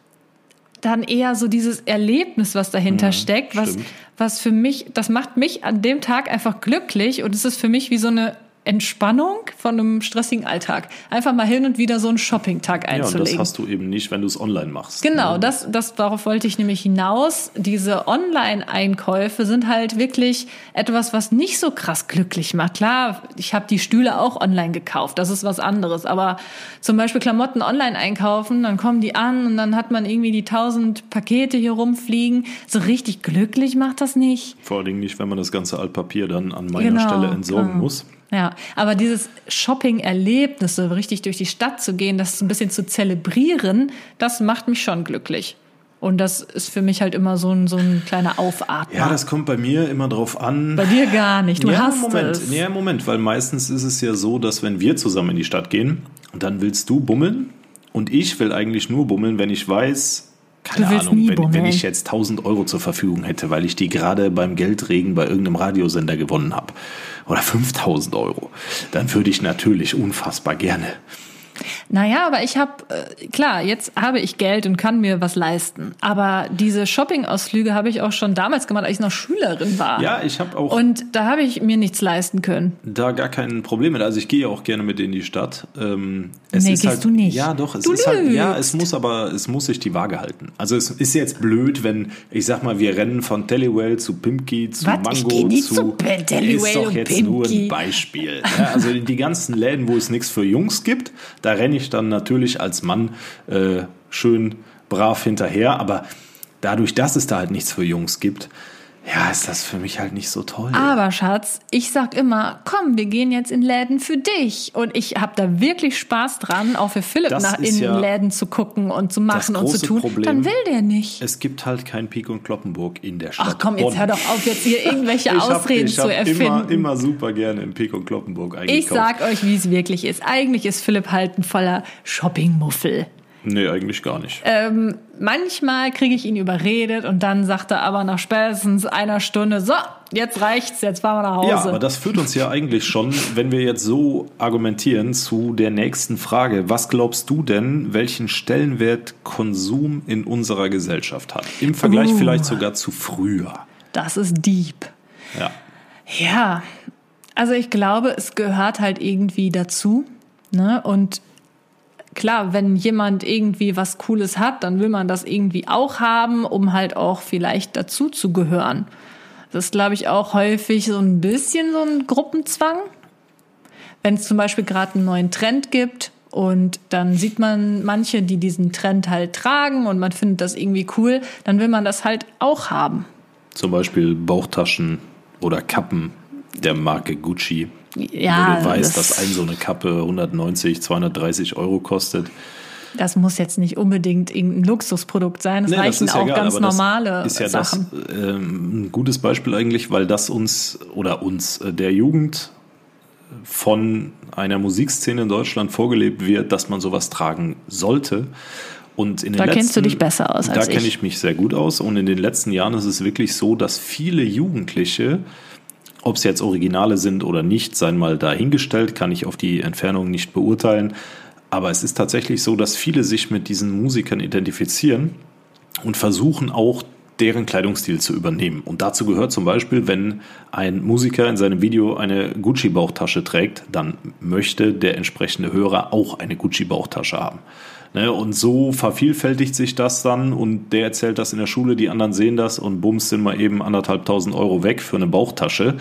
dann eher so dieses Erlebnis, was dahinter ja, mhm, steckt, was, was für mich, das macht mich an dem Tag einfach glücklich und es ist für mich wie so eine Entspannung von einem stressigen Alltag. Einfach mal hin und wieder so einen Shopping-Tag einzulegen. Ja, und das hast du eben nicht, wenn du es online machst. Genau, ne? das, das, darauf wollte ich nämlich hinaus. Diese Online-Einkäufe sind halt wirklich etwas, was nicht so krass glücklich macht. Klar, ich habe die Stühle auch online gekauft, das ist was anderes. Aber zum Beispiel Klamotten online einkaufen, dann kommen die an und dann hat man irgendwie die tausend Pakete hier rumfliegen. So richtig glücklich macht das nicht. Vor allen Dingen nicht, wenn man das ganze Altpapier dann an meiner genau, Stelle entsorgen genau. muss. Ja, aber dieses Shopping-Erlebnis, so richtig durch die Stadt zu gehen, das ein bisschen zu zelebrieren, das macht mich schon glücklich. Und das ist für mich halt immer so ein, so ein kleiner Aufatmer. Ja, das kommt bei mir immer drauf an. Bei dir gar nicht. Du ja, hast Moment. es. Ja, Moment, weil meistens ist es ja so, dass wenn wir zusammen in die Stadt gehen, dann willst du bummeln und ich will eigentlich nur bummeln, wenn ich weiß, keine Ahnung, wenn, wenn, ich jetzt 1000 Euro zur Verfügung hätte, weil ich die gerade beim Geldregen bei irgendeinem Radiosender gewonnen habe, oder 5000 Euro, dann würde ich natürlich unfassbar gerne naja, aber ich habe, äh, klar, jetzt habe ich Geld und kann mir was leisten. Aber diese Shopping-Ausflüge habe ich auch schon damals gemacht, als ich noch Schülerin war. Ja, ich habe auch. Und da habe ich mir nichts leisten können. Da gar kein Problem mit. Also ich gehe auch gerne mit in die Stadt. Ähm, es nee, ist gehst halt, du nicht. Ja, doch. Es du ist halt, ja, es muss aber, es muss sich die Waage halten. Also es ist jetzt blöd, wenn, ich sag mal, wir rennen von Tellywell zu Pimki zu Was? Mango ich zu. zu Tellywell ist doch jetzt Pimki. nur ein Beispiel. Ja, also die ganzen Läden, wo es nichts für Jungs gibt, da renne ich dann natürlich als Mann äh, schön brav hinterher. Aber dadurch, dass es da halt nichts für Jungs gibt, ja, ist das für mich halt nicht so toll. Aber Schatz, ich sag immer, komm, wir gehen jetzt in Läden für dich. Und ich habe da wirklich Spaß dran, auch für Philipp das nach in ja Läden zu gucken und zu machen und zu tun. Problem, Dann will der nicht. Es gibt halt kein Pik und Kloppenburg in der Stadt. Ach komm, jetzt Bonn. hör doch auf, jetzt hier [LAUGHS] irgendwelche ich Ausreden hab, ich zu erfinden. Immer, immer super gerne in Pik und Kloppenburg eingekauft. Ich sag euch, wie es wirklich ist. Eigentlich ist Philipp halt ein voller Shoppingmuffel. Nee, eigentlich gar nicht. Ähm, manchmal kriege ich ihn überredet und dann sagt er aber nach spätestens einer Stunde, so, jetzt reicht's, jetzt fahren wir nach Hause. Ja, aber das führt uns ja eigentlich schon, wenn wir jetzt so argumentieren, zu der nächsten Frage. Was glaubst du denn, welchen Stellenwert Konsum in unserer Gesellschaft hat? Im Vergleich uh, vielleicht sogar zu früher. Das ist deep. Ja. Ja, also ich glaube, es gehört halt irgendwie dazu. Ne? Und klar, wenn jemand irgendwie was Cooles hat, dann will man das irgendwie auch haben, um halt auch vielleicht dazu zu gehören. Das ist, glaube ich, auch häufig so ein bisschen so ein Gruppenzwang. Wenn es zum Beispiel gerade einen neuen Trend gibt und dann sieht man manche, die diesen Trend halt tragen und man findet das irgendwie cool, dann will man das halt auch haben. Zum Beispiel Bauchtaschen oder Kappen der Marke Gucci. Ja, wo du weißt, das dass ein so eine Kappe 190, 230 Euro kostet. Das muss jetzt nicht unbedingt irgendein Luxusprodukt sein. Es nee, reichen auch ja ganz normale ist ja Sachen. Das, äh, ein gutes Beispiel eigentlich, weil das uns oder uns äh, der Jugend von einer Musikszene in Deutschland vorgelebt wird, dass man sowas tragen sollte. Und in den da letzten, kennst du dich besser aus als Da kenne ich mich sehr gut aus. Und in den letzten Jahren ist es wirklich so, dass viele Jugendliche ob es jetzt Originale sind oder nicht, seien mal dahingestellt, kann ich auf die Entfernung nicht beurteilen. Aber es ist tatsächlich so, dass viele sich mit diesen Musikern identifizieren und versuchen auch deren Kleidungsstil zu übernehmen. Und dazu gehört zum Beispiel, wenn ein Musiker in seinem Video eine Gucci-Bauchtasche trägt, dann möchte der entsprechende Hörer auch eine Gucci-Bauchtasche haben. Ne, und so vervielfältigt sich das dann und der erzählt das in der Schule, die anderen sehen das und bums sind mal eben anderthalbtausend Euro weg für eine Bauchtasche,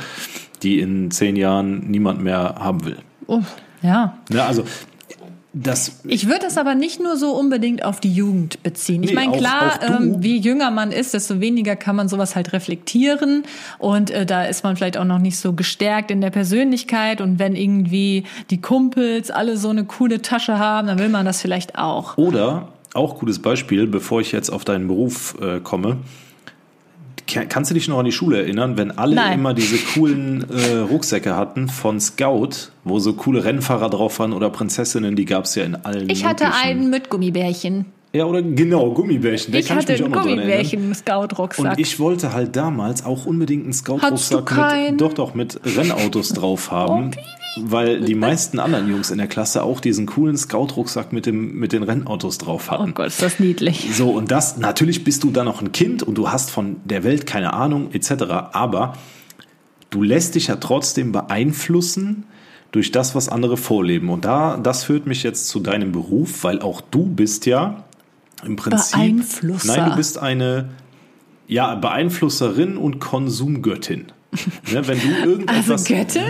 die in zehn Jahren niemand mehr haben will. Oh, ja. Ja, also das ich würde es aber nicht nur so unbedingt auf die Jugend beziehen. Ich Nee, meine, klar, ähm, je jünger man ist, desto weniger kann man sowas halt reflektieren. Und äh, da ist man vielleicht auch noch nicht so gestärkt in der Persönlichkeit. Und wenn irgendwie die Kumpels alle so eine coole Tasche haben, dann will man das vielleicht auch. Oder, auch gutes Beispiel, bevor ich jetzt auf deinen Beruf äh, komme, kannst du dich noch an die Schule erinnern, wenn alle Nein. immer diese coolen äh, Rucksäcke hatten von Scout, wo so coole Rennfahrer drauf waren oder Prinzessinnen, die gab es ja in allen Ich hatte einen mit Gummibärchen. Ja, oder genau, Gummibärchen. Der Ich kann hatte ich mich einen auch noch dran erinnern. Gummibärchen im Scout-Rucksack. Und ich wollte halt damals auch unbedingt einen Scout-Rucksack mit, doch, doch, mit Rennautos drauf haben. Weil die meisten anderen Jungs in der Klasse auch diesen coolen Scout-Rucksack mit, dem, mit den Rennautos drauf Oh hatten. Gott, ist das niedlich. So, und das, natürlich bist du dann noch ein Kind und du hast von der Welt keine Ahnung, etc. Aber du lässt dich ja trotzdem beeinflussen durch das, was andere vorleben. Und da, das führt mich jetzt zu deinem Beruf, weil auch du bist ja im Prinzip. Beeinflusser. Nein, du bist eine ja, Beeinflusserin und Konsumgöttin. Ne, wenn du Also irgendetwas, [LAUGHS] Göttin?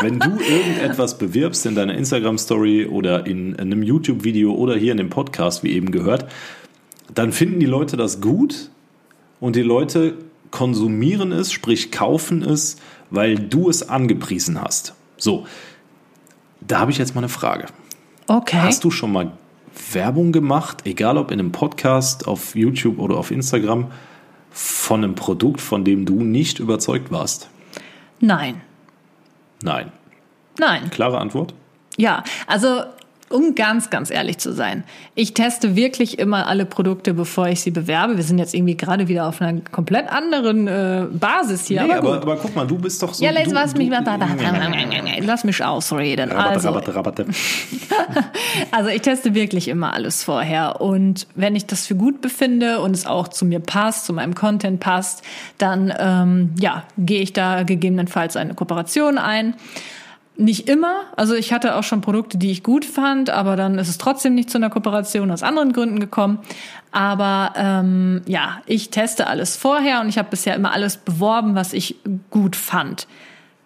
wenn du irgendetwas bewirbst in deiner Instagram-Story oder in einem YouTube-Video oder hier in dem Podcast, wie eben gehört, dann finden die Leute das gut und die Leute konsumieren es, sprich kaufen es, weil du es angepriesen hast. So, da habe ich jetzt mal eine Frage. Okay. Hast du schon mal Werbung gemacht, egal ob in einem Podcast, auf YouTube oder auf Instagram, von einem Produkt, von dem du nicht überzeugt warst? Nein. Nein. Nein. Klare Antwort? Ja, also um ganz, ganz ehrlich zu sein, ich teste wirklich immer alle Produkte, bevor ich sie bewerbe. Wir sind jetzt irgendwie gerade wieder auf einer komplett anderen äh, Basis hier. Nee, aber, aber, aber guck mal, du bist doch so. ja, du, lass du, mich mal, lass mich ausreden. Rabatte, Also, Rabatte, Rabatte. [LAUGHS] also ich teste wirklich immer alles vorher und wenn ich das für gut befinde und es auch zu mir passt, zu meinem Content passt, dann ähm, ja gehe ich da gegebenenfalls eine Kooperation ein. Nicht immer. Also ich hatte auch schon Produkte, die ich gut fand, aber dann ist es trotzdem nicht zu einer Kooperation aus anderen Gründen gekommen. Aber ähm, ja, ich teste alles vorher und ich habe bisher immer alles beworben, was ich gut fand.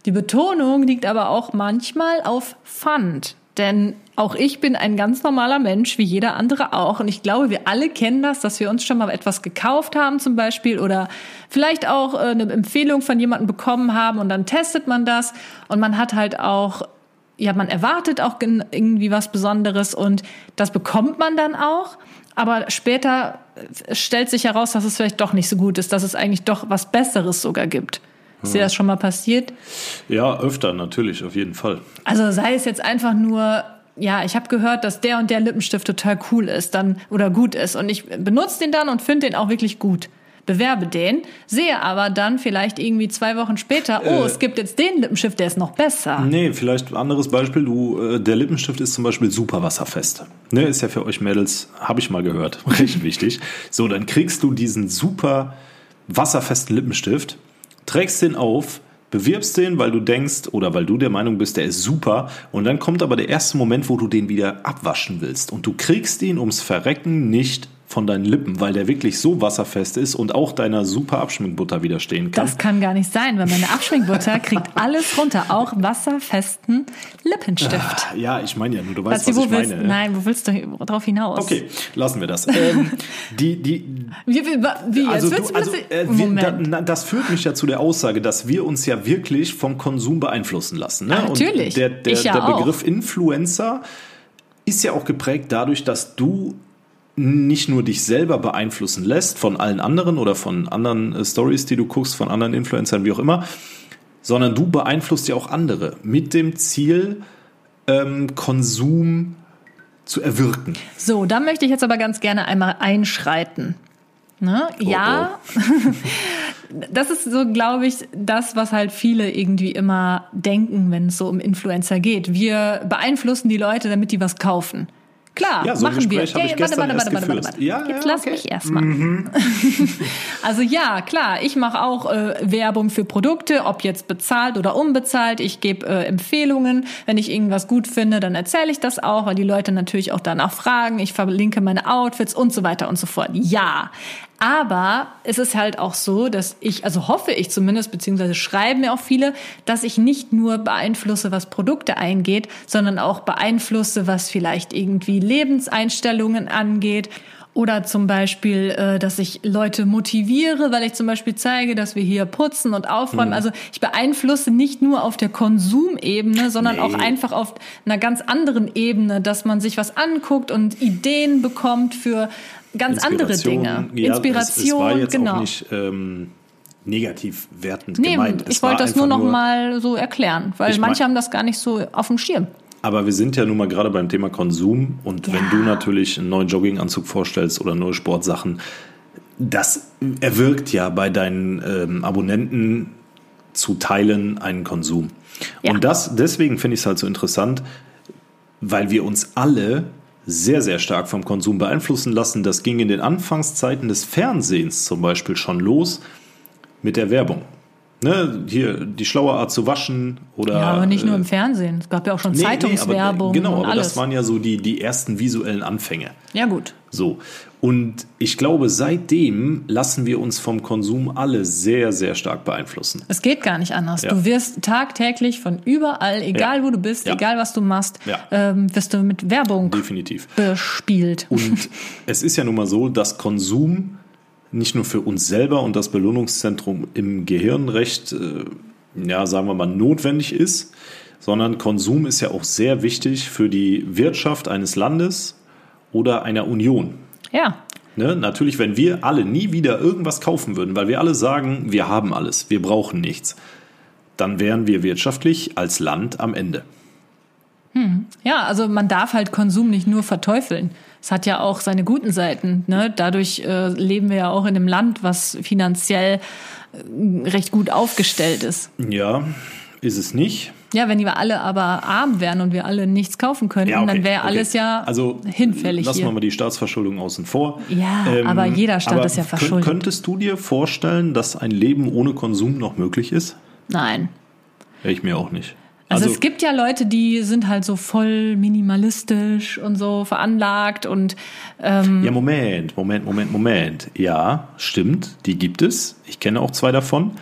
Die Betonung liegt aber auch manchmal auf fand. Denn auch ich bin ein ganz normaler Mensch, wie jeder andere auch. Und ich glaube, wir alle kennen das, dass wir uns schon mal etwas gekauft haben zum Beispiel oder vielleicht auch äh, eine Empfehlung von jemandem bekommen haben und dann testet man das und man hat halt auch, ja, man erwartet auch gen- irgendwie was Besonderes und das bekommt man dann auch. Aber später äh, stellt sich heraus, dass es vielleicht doch nicht so gut ist, dass es eigentlich doch was Besseres sogar gibt. Ist dir das schon mal passiert? Ja, öfter natürlich, auf jeden Fall. Also sei es jetzt einfach nur, ja, ich habe gehört, dass der und der Lippenstift total cool ist, dann oder gut ist und ich benutze den dann und finde den auch wirklich gut. Bewerbe den, sehe aber dann vielleicht irgendwie zwei Wochen später, oh, es gibt jetzt den Lippenstift, der ist noch besser. Nee, vielleicht ein anderes Beispiel. Du, äh, der Lippenstift ist zum Beispiel super wasserfest. Ne, ist ja für euch Mädels, habe ich mal gehört, [LAUGHS] recht wichtig. So, dann kriegst du diesen super wasserfesten Lippenstift, trägst den auf, bewirbst den, weil du denkst oder weil du der Meinung bist, der ist super. Und dann kommt aber der erste Moment, wo du den wieder abwaschen willst. Und du kriegst ihn ums Verrecken nicht von deinen Lippen, weil der wirklich so wasserfest ist und auch deiner super Abschminkbutter widerstehen kann. Das kann gar nicht sein, weil meine Abschminkbutter [LAUGHS] kriegt alles runter, auch wasserfesten Lippenstift. ja, ich meine ja nur, du weißt, was wo ich willst, meine. ne? nein, wo willst du drauf hinaus? Okay, lassen wir das. Ähm, [LAUGHS] die, die, Wie, wie, also, du, du, also das- äh, wir, da, das führt mich ja zu der Aussage, dass wir uns ja wirklich vom Konsum beeinflussen lassen. Ne? Ah, natürlich. Und der, der, Ich ja der auch. Begriff Influencer ist ja auch geprägt dadurch, dass du nicht nur dich selber beeinflussen lässt von allen anderen oder von anderen äh, Stories, die du guckst, von anderen Influencern, wie auch immer, sondern du beeinflusst ja auch andere mit dem Ziel, ähm, Konsum zu erwirken. So, da möchte ich jetzt aber ganz gerne einmal einschreiten. Ne? ja, [LAUGHS] das ist so, glaube ich, das, was halt viele irgendwie immer denken, wenn es so um Influencer geht. Wir beeinflussen die Leute, damit die was kaufen. Klar, Ja, so machen wir. Habe ich warte, warte, warte, warte, warte, warte. Ja, Jetzt ja, lass okay. mich erstmal. [LAUGHS] also ja, klar, ich mache auch äh, Werbung für Produkte, ob jetzt bezahlt oder unbezahlt. Ich gebe äh, Empfehlungen. Wenn ich irgendwas gut finde, dann erzähle ich das auch, weil die Leute natürlich auch danach fragen. Ich verlinke meine Outfits und so weiter und so fort. Ja, aber es ist halt auch so, dass ich, also hoffe ich zumindest, beziehungsweise schreiben mir auch viele, dass ich nicht nur beeinflusse, was Produkte eingeht, sondern auch beeinflusse, was vielleicht irgendwie Lebenseinstellungen angeht. Oder zum Beispiel, äh, dass ich Leute motiviere, weil ich zum Beispiel zeige, dass wir hier putzen und aufräumen. Also ich beeinflusse nicht nur auf der Konsumebene, sondern Nee. auch einfach auf einer ganz anderen Ebene, dass man sich was anguckt und Ideen bekommt für ganz andere Dinge. Ja, Inspiration, es, es war jetzt genau. auch nicht ähm, negativ wertend Nee, gemeint. Es ich wollte das nur noch mal so erklären, weil Ich mein- manche haben das gar nicht so auf dem Schirm. Aber wir sind ja nun mal gerade beim Thema Konsum und Ja. wenn du natürlich einen neuen Jogginganzug vorstellst oder neue Sportsachen, das erwirkt ja bei deinen ähm, Abonnenten zu Teilen einen Konsum. Ja. Und das, deswegen finde ich es halt so interessant, weil wir uns alle sehr, sehr stark vom Konsum beeinflussen lassen. Das ging in den Anfangszeiten des Fernsehens zum Beispiel schon los mit der Werbung. Ne, hier die schlaue Art zu waschen oder. Ja, aber nicht nur äh, im Fernsehen. Es gab ja auch schon Nee, nee, Zeitungswerbung aber, genau, und aber alles. das waren ja so die, die ersten visuellen Anfänge. ja gut. So. Und ich glaube, seitdem lassen wir uns vom Konsum alle sehr, sehr stark beeinflussen. Es geht gar nicht anders. Ja. Du wirst tagtäglich von überall, egal Ja. wo du bist, Ja. egal was du machst, ähm, wirst du mit Werbung Definitiv. bespielt. Und [LAUGHS] es ist ja nun mal so, dass Konsum nicht nur für uns selber und das Belohnungszentrum im Gehirn recht, äh, ja, sagen wir mal, notwendig ist, sondern Konsum ist ja auch sehr wichtig für die Wirtschaft eines Landes oder einer Union. ja, Ne? Natürlich, wenn wir alle nie wieder irgendwas kaufen würden, weil wir alle sagen, wir haben alles, wir brauchen nichts, dann wären wir wirtschaftlich als Land am Ende. ja, also man darf halt Konsum nicht nur verteufeln. Es hat ja auch seine guten Seiten. Ne? Dadurch äh, leben wir ja auch in einem Land, was finanziell äh, recht gut aufgestellt ist. Ja, ist es nicht. Ja, wenn wir alle aber arm wären und wir alle nichts kaufen könnten, Ja, okay, dann wäre okay. alles ja also, hinfällig Lassen hier. wir mal die Staatsverschuldung außen vor. Ähm, Ja, aber jeder Staat aber ist ja verschuldet. Könntest du dir vorstellen, dass ein Leben ohne Konsum noch möglich ist? Nein. Ich mir auch nicht. Also, es gibt ja Leute, die sind halt so voll minimalistisch und so veranlagt und ähm, Ja, Moment, Moment, Moment, Moment. Ja, stimmt, die gibt es. Ich kenne auch zwei davon.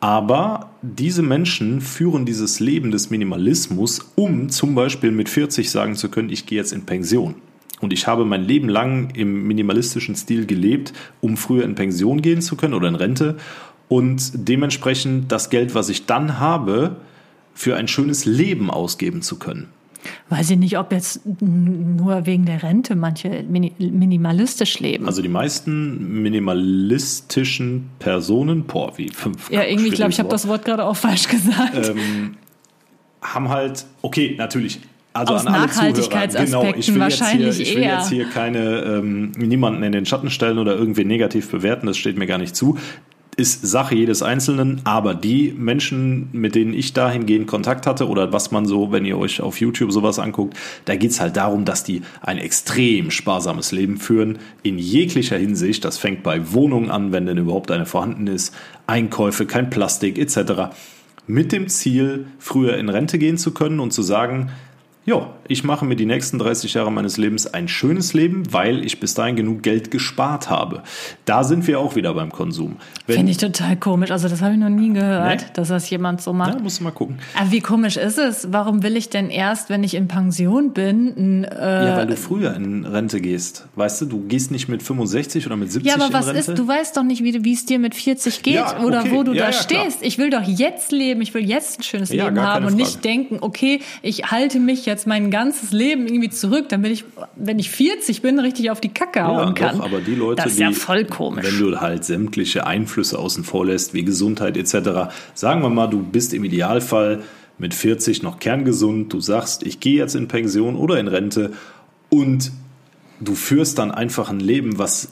Aber diese Menschen führen dieses Leben des Minimalismus, um zum Beispiel mit 40 sagen zu können, ich gehe jetzt in Pension. Und ich habe mein Leben lang im minimalistischen Stil gelebt, um früher in Pension gehen zu können oder in Rente. Und dementsprechend das Geld, was ich dann habe, für ein schönes Leben ausgeben zu können. weiß ich nicht, ob jetzt nur wegen der Rente manche mini minimalistisch leben. Also die meisten minimalistischen Personen, boah, wie fünf. ja, irgendwie, ich glaube, ich habe das Wort gerade auch falsch gesagt. Wort, haben halt, okay, natürlich. Also Aus an alle Nachhaltigkeitsaspekten Zuhörer, genau, ich will jetzt hier, wahrscheinlich ich will eher. jetzt hier keine ähm, niemanden in den Schatten stellen oder irgendwie negativ bewerten, das steht mir gar nicht zu. Ist Sache jedes Einzelnen, aber die Menschen, mit denen ich dahingehend Kontakt hatte oder was man so, wenn ihr euch auf YouTube sowas anguckt, da geht's halt darum, dass die ein extrem sparsames Leben führen, in jeglicher Hinsicht. Das fängt bei Wohnungen an, wenn denn überhaupt eine vorhanden ist, Einkäufe, kein Plastik etc. Mit dem Ziel, früher in Rente gehen zu können und zu sagen, ja, ich mache mir die nächsten 30 Jahre meines Lebens ein schönes Leben, weil ich bis dahin genug Geld gespart habe. Da sind wir auch wieder beim Konsum. Finde ich total komisch. Also das habe ich noch nie gehört, Nee? dass das jemand so macht. ja, musst du mal gucken. Aber wie komisch ist es? Warum will ich denn erst, wenn ich in Pension bin, ein, äh, Ja, weil du früher in Rente gehst. Weißt du, du gehst nicht mit 65 oder mit 70 Ja, aber was Rente. ist, du weißt doch nicht, wie es dir mit 40 geht Ja, oder okay. wo du Ja, da ja, klar. stehst. Ich will doch jetzt leben, ich will jetzt ein schönes Leben haben keine und nicht Frage. denken, okay, ich halte mich jetzt mein ganzes Leben irgendwie zurück, damit ich, wenn ich 40 bin, richtig auf die Kacke hauen Ja, kann. doch, aber die Leute, das ist die, ja voll komisch. wenn du halt sämtliche Einflüsse außen vor lässt, wie Gesundheit etc., sagen wir mal, du bist im Idealfall mit 40 noch kerngesund, du sagst, ich gehe jetzt in Pension oder in Rente und du führst dann einfach ein Leben, was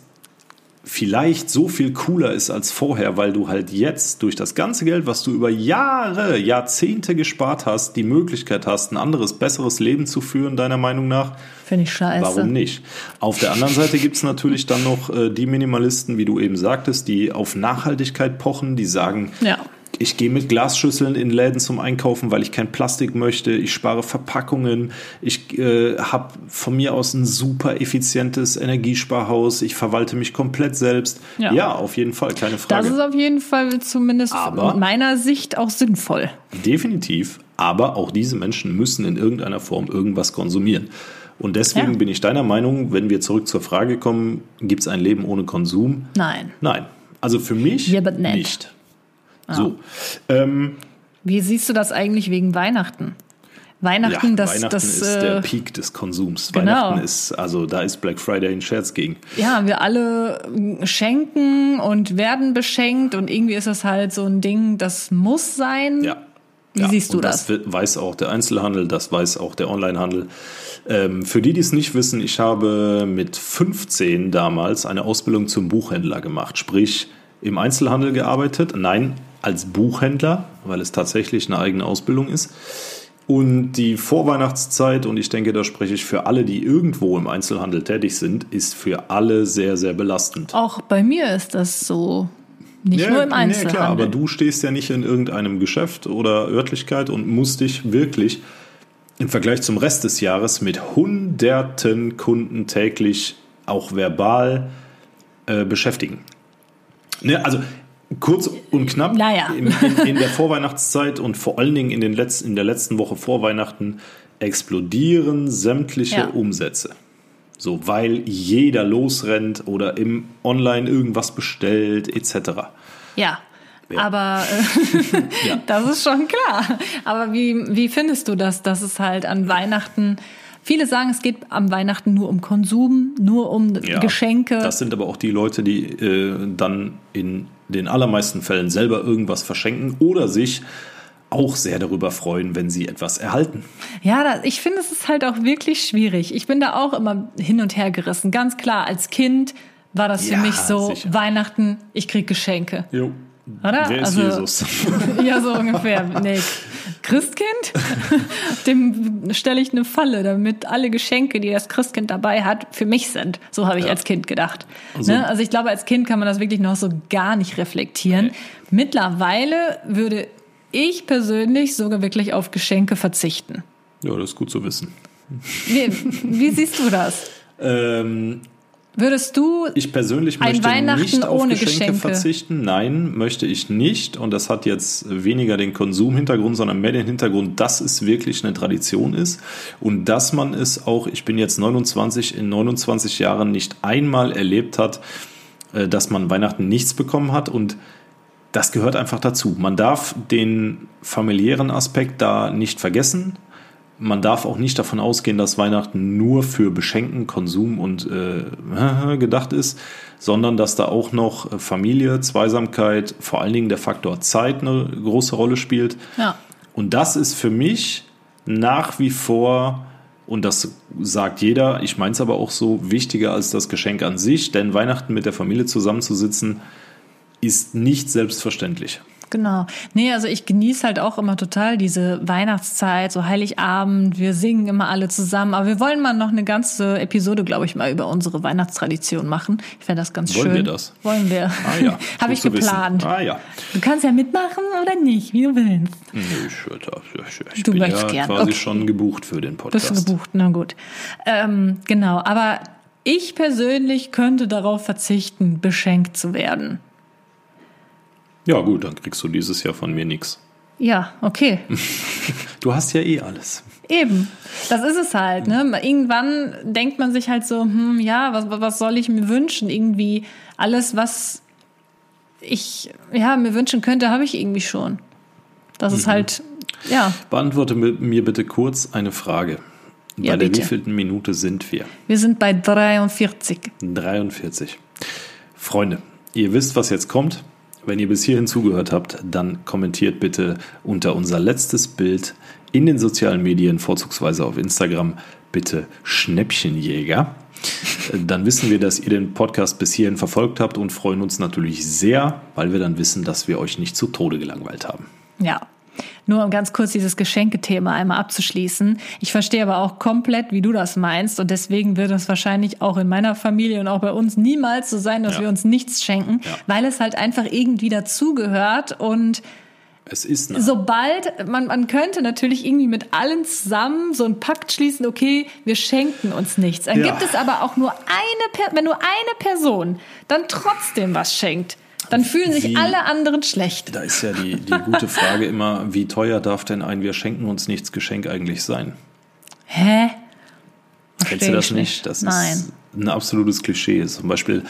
vielleicht so viel cooler ist als vorher, weil du halt jetzt durch das ganze Geld, was du über Jahre, Jahrzehnte gespart hast, die Möglichkeit hast, ein anderes, besseres Leben zu führen, deiner Meinung nach. Finde ich scheiße. Warum nicht? Auf der anderen Seite gibt es natürlich dann noch äh, die Minimalisten, wie du eben sagtest, die auf Nachhaltigkeit pochen, die sagen, ja ich gehe mit Glasschüsseln in Läden zum Einkaufen, weil ich kein Plastik möchte. Ich spare Verpackungen. Ich äh, habe von mir aus ein super effizientes Energiesparhaus. Ich verwalte mich komplett selbst. Ja, ja auf jeden Fall, keine Frage. Das ist auf jeden Fall zumindest Aber meiner Sicht auch sinnvoll. Definitiv. Aber auch diese Menschen müssen in irgendeiner Form irgendwas konsumieren. Und deswegen ja. bin ich deiner Meinung, wenn wir zurück zur Frage kommen, gibt es ein Leben ohne Konsum? Nein. Nein. Also für mich ja, nicht. So. Ähm, Wie siehst du das eigentlich wegen Weihnachten? Weihnachten, ja, das, Weihnachten das, ist äh, der Peak des Konsums. Genau. Weihnachten ist, also da ist Black Friday ein Scherz gegen. Ja, wir alle schenken und werden beschenkt und irgendwie ist das halt so ein Ding, das muss sein. Ja. Wie ja, siehst du das? Das weiß auch der Einzelhandel, das weiß auch der Onlinehandel. Ähm, für die, die es nicht wissen, ich habe mit 15 damals eine Ausbildung zum Buchhändler gemacht, sprich im Einzelhandel gearbeitet. Nein, als Buchhändler, weil es tatsächlich eine eigene Ausbildung ist. Und die Vorweihnachtszeit, und ich denke, da spreche ich für alle, die irgendwo im Einzelhandel tätig sind, ist für alle sehr, sehr belastend. Auch bei mir ist das so. Nicht ja, nur im Einzelhandel. Ja, klar, aber du stehst ja nicht in irgendeinem Geschäft oder Örtlichkeit und musst dich wirklich im Vergleich zum Rest des Jahres mit hunderten Kunden täglich auch verbal äh, beschäftigen. Ne, also kurz und knapp, naja. in, in, in, der Vorweihnachtszeit und vor allen Dingen in, den letzten, in der letzten Woche vor Weihnachten explodieren sämtliche ja. Umsätze. So, weil jeder losrennt oder im Online irgendwas bestellt, etc. Ja. ja. Aber äh, [LAUGHS] ja. [LAUGHS] das ist schon klar. Aber wie, wie findest du das, dass es halt an Weihnachten Viele sagen, es geht am Weihnachten nur um Konsum, nur um ja, Geschenke. Das sind aber auch die Leute, die äh, dann in den allermeisten Fällen selber irgendwas verschenken oder sich auch sehr darüber freuen, wenn sie etwas erhalten. Ja, das, ich finde, es ist halt auch wirklich schwierig. Ich bin da auch immer hin und her gerissen. Ganz klar, als Kind war das ja, für mich so, sicher. Weihnachten, ich krieg Geschenke. Jo. Oder? Wer ist also, Jesus? [LAUGHS] ja, so ungefähr. Nee. Christkind? [LAUGHS] Dem stelle ich eine Falle, damit alle Geschenke, die das Christkind dabei hat, für mich sind. So habe ich ja. als Kind gedacht. Also, ne? also ich glaube, als Kind kann man das wirklich noch so gar nicht reflektieren. Nee. Mittlerweile würde ich persönlich sogar wirklich auf Geschenke verzichten. Ja, das ist gut zu wissen. Wie, wie siehst du das? Ähm, Würdest du ich persönlich möchte nicht auf Geschenke, Geschenke, verzichten? Nein, möchte ich nicht. Und das hat jetzt weniger den Konsumhintergrund, sondern mehr den Hintergrund, dass es wirklich eine Tradition ist und dass man es auch, ich bin jetzt 29, in 29 Jahren nicht einmal erlebt hat, äh, dass man Weihnachten nichts bekommen hat und das gehört einfach dazu. Man darf den familiären Aspekt da nicht vergessen man darf auch nicht davon ausgehen, dass Weihnachten nur für Beschenken, Konsum und äh, [LAUGHS] gedacht ist, sondern dass da auch noch Familie, Zweisamkeit, vor allen Dingen der Faktor Zeit eine große Rolle spielt. Ja. Und das ist für mich nach wie vor, und das sagt jeder, ich meine es aber auch so, wichtiger als das Geschenk an sich, denn Weihnachten mit der Familie zusammenzusitzen, ist nicht selbstverständlich. Genau. Nee, also ich genieße halt auch immer total diese Weihnachtszeit, so Heiligabend, wir singen immer alle zusammen. Aber wir wollen mal noch eine ganze Episode, glaube ich, mal über unsere Weihnachtstradition machen. Ich fände das ganz wollen schön. Wollen wir das? Wollen wir. Ah ja. [LAUGHS] Habe ich geplant. Ah ja. Du kannst ja mitmachen oder nicht, wie du willst. Nee, ich, ich, ich du bin möchtest ja gern. quasi okay. schon gebucht für den Podcast. Bist du gebucht, na gut. Ähm, genau, aber ich persönlich könnte darauf verzichten, beschenkt zu werden. Ja, gut, dann kriegst du dieses Jahr von mir nichts. Ja, okay. [LAUGHS] Du hast ja eh alles. Eben. Das ist es halt, ne? Irgendwann denkt man sich halt so, hm, ja, was, was soll ich mir wünschen? Irgendwie alles, was ich ja, mir wünschen könnte, habe ich irgendwie schon. Das ist mhm. halt, ja. Beantworte mir bitte kurz eine Frage. Bei ja, der wievielten Minute sind wir? Wir sind bei 43. 43. Freunde, ihr wisst, was jetzt kommt. Wenn ihr bis hierhin zugehört habt, dann kommentiert bitte unter unser letztes Bild in den sozialen Medien, vorzugsweise auf Instagram, bitte Schnäppchenjäger. Dann wissen wir, dass ihr den Podcast bis hierhin verfolgt habt und freuen uns natürlich sehr, weil wir dann wissen, dass wir euch nicht zu Tode gelangweilt haben. Ja. Nur um ganz kurz dieses Geschenkethema einmal abzuschließen. Ich verstehe aber auch komplett, wie du das meinst. Und deswegen wird es wahrscheinlich auch in meiner Familie und auch bei uns niemals so sein, dass ja. wir uns nichts schenken, ja. weil es halt einfach irgendwie dazugehört und es ist nah. sobald man man könnte natürlich irgendwie mit allen zusammen so einen Pakt schließen, okay, wir schenken uns nichts. Dann ja. gibt es aber auch nur eine wenn nur eine Person dann trotzdem was schenkt, dann fühlen sich wie, alle anderen schlecht. Da ist ja die, die gute Frage immer, wie teuer darf denn ein Wir schenken uns nichts Geschenk eigentlich sein? Hä? Kennst du das nicht? Das Nein. ist ein absolutes Klischee. Zum Beispiel,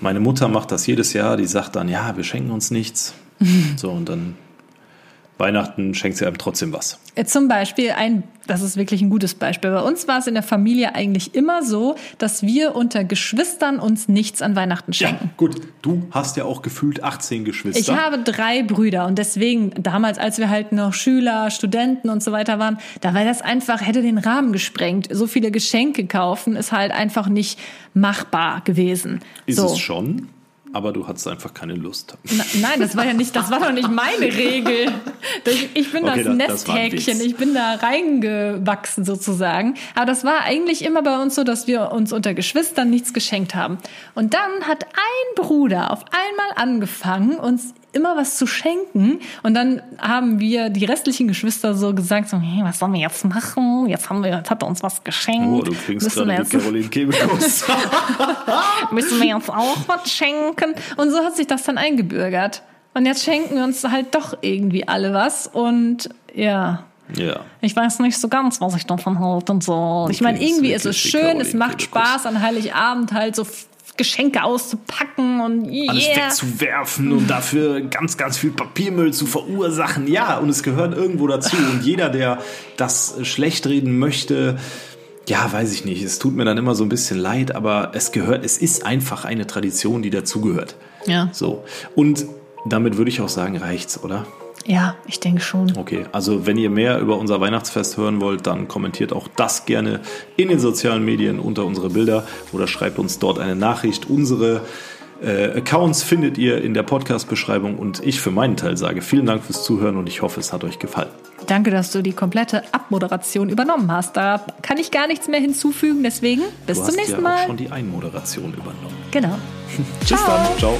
meine Mutter macht das jedes Jahr, die sagt dann, ja, wir schenken uns nichts. [LAUGHS] so, und dann Weihnachten schenkt sie einem trotzdem was. Äh, zum Beispiel ein, das ist wirklich ein gutes Beispiel. Bei uns war es in der Familie eigentlich immer so, dass wir unter Geschwistern uns nichts an Weihnachten schenken. Ja, gut. Du hast ja auch gefühlt 18 Geschwister. Ich habe drei Brüder und deswegen damals, als wir halt noch Schüler, Studenten und so weiter waren, da war das einfach, hätte den Rahmen gesprengt. So viele Geschenke kaufen ist halt einfach nicht machbar gewesen. Ist so. es schon? Aber du hattest einfach keine Lust. Na, nein, das war ja nicht, das war doch nicht meine Regel. Ich bin okay, das, das Nesthäkchen, ich bin da reingewachsen sozusagen. Aber das war eigentlich immer bei uns so, dass wir uns unter Geschwistern nichts geschenkt haben. Und dann hat ein Bruder auf einmal angefangen, uns immer was zu schenken. Und dann haben wir die restlichen Geschwister so gesagt, so, hey, was sollen wir jetzt machen? Jetzt haben wir, jetzt hat er uns was geschenkt. Oh, du klingst gerade wie Caroline Kebekus. [LAUGHS] [LAUGHS] Müssen wir jetzt auch was schenken? Und so hat sich das dann eingebürgert. Und jetzt schenken wir uns halt doch irgendwie alle was. Und ja. Ja. Ich weiß nicht so ganz, was ich davon halte und so. Ich meine, irgendwie ist es schön, es macht Spaß an Heiligabend halt so Geschenke auszupacken und yeah. alles wegzuwerfen und dafür ganz, ganz viel Papiermüll zu verursachen. Ja, und es gehört irgendwo dazu. Und jeder, der das schlecht reden möchte, ja, weiß ich nicht. Es tut mir dann immer so ein bisschen leid, aber es gehört, es ist einfach eine Tradition, die dazugehört. Ja. So. Und damit würde ich auch sagen, reicht's, oder? Ja, ich denke schon. Okay, also wenn ihr mehr über unser Weihnachtsfest hören wollt, dann kommentiert auch das gerne in den sozialen Medien unter unsere Bilder oder schreibt uns dort eine Nachricht. Unsere äh, Accounts findet ihr in der Podcast-Beschreibung und ich für meinen Teil sage vielen Dank fürs Zuhören und ich hoffe, es hat euch gefallen. Danke, dass du die komplette Abmoderation übernommen hast. Da kann ich gar nichts mehr hinzufügen, deswegen bis zum nächsten ja Mal. Du hast schon die Einmoderation übernommen. Genau. [LAUGHS] Tschüss dann. Ciao.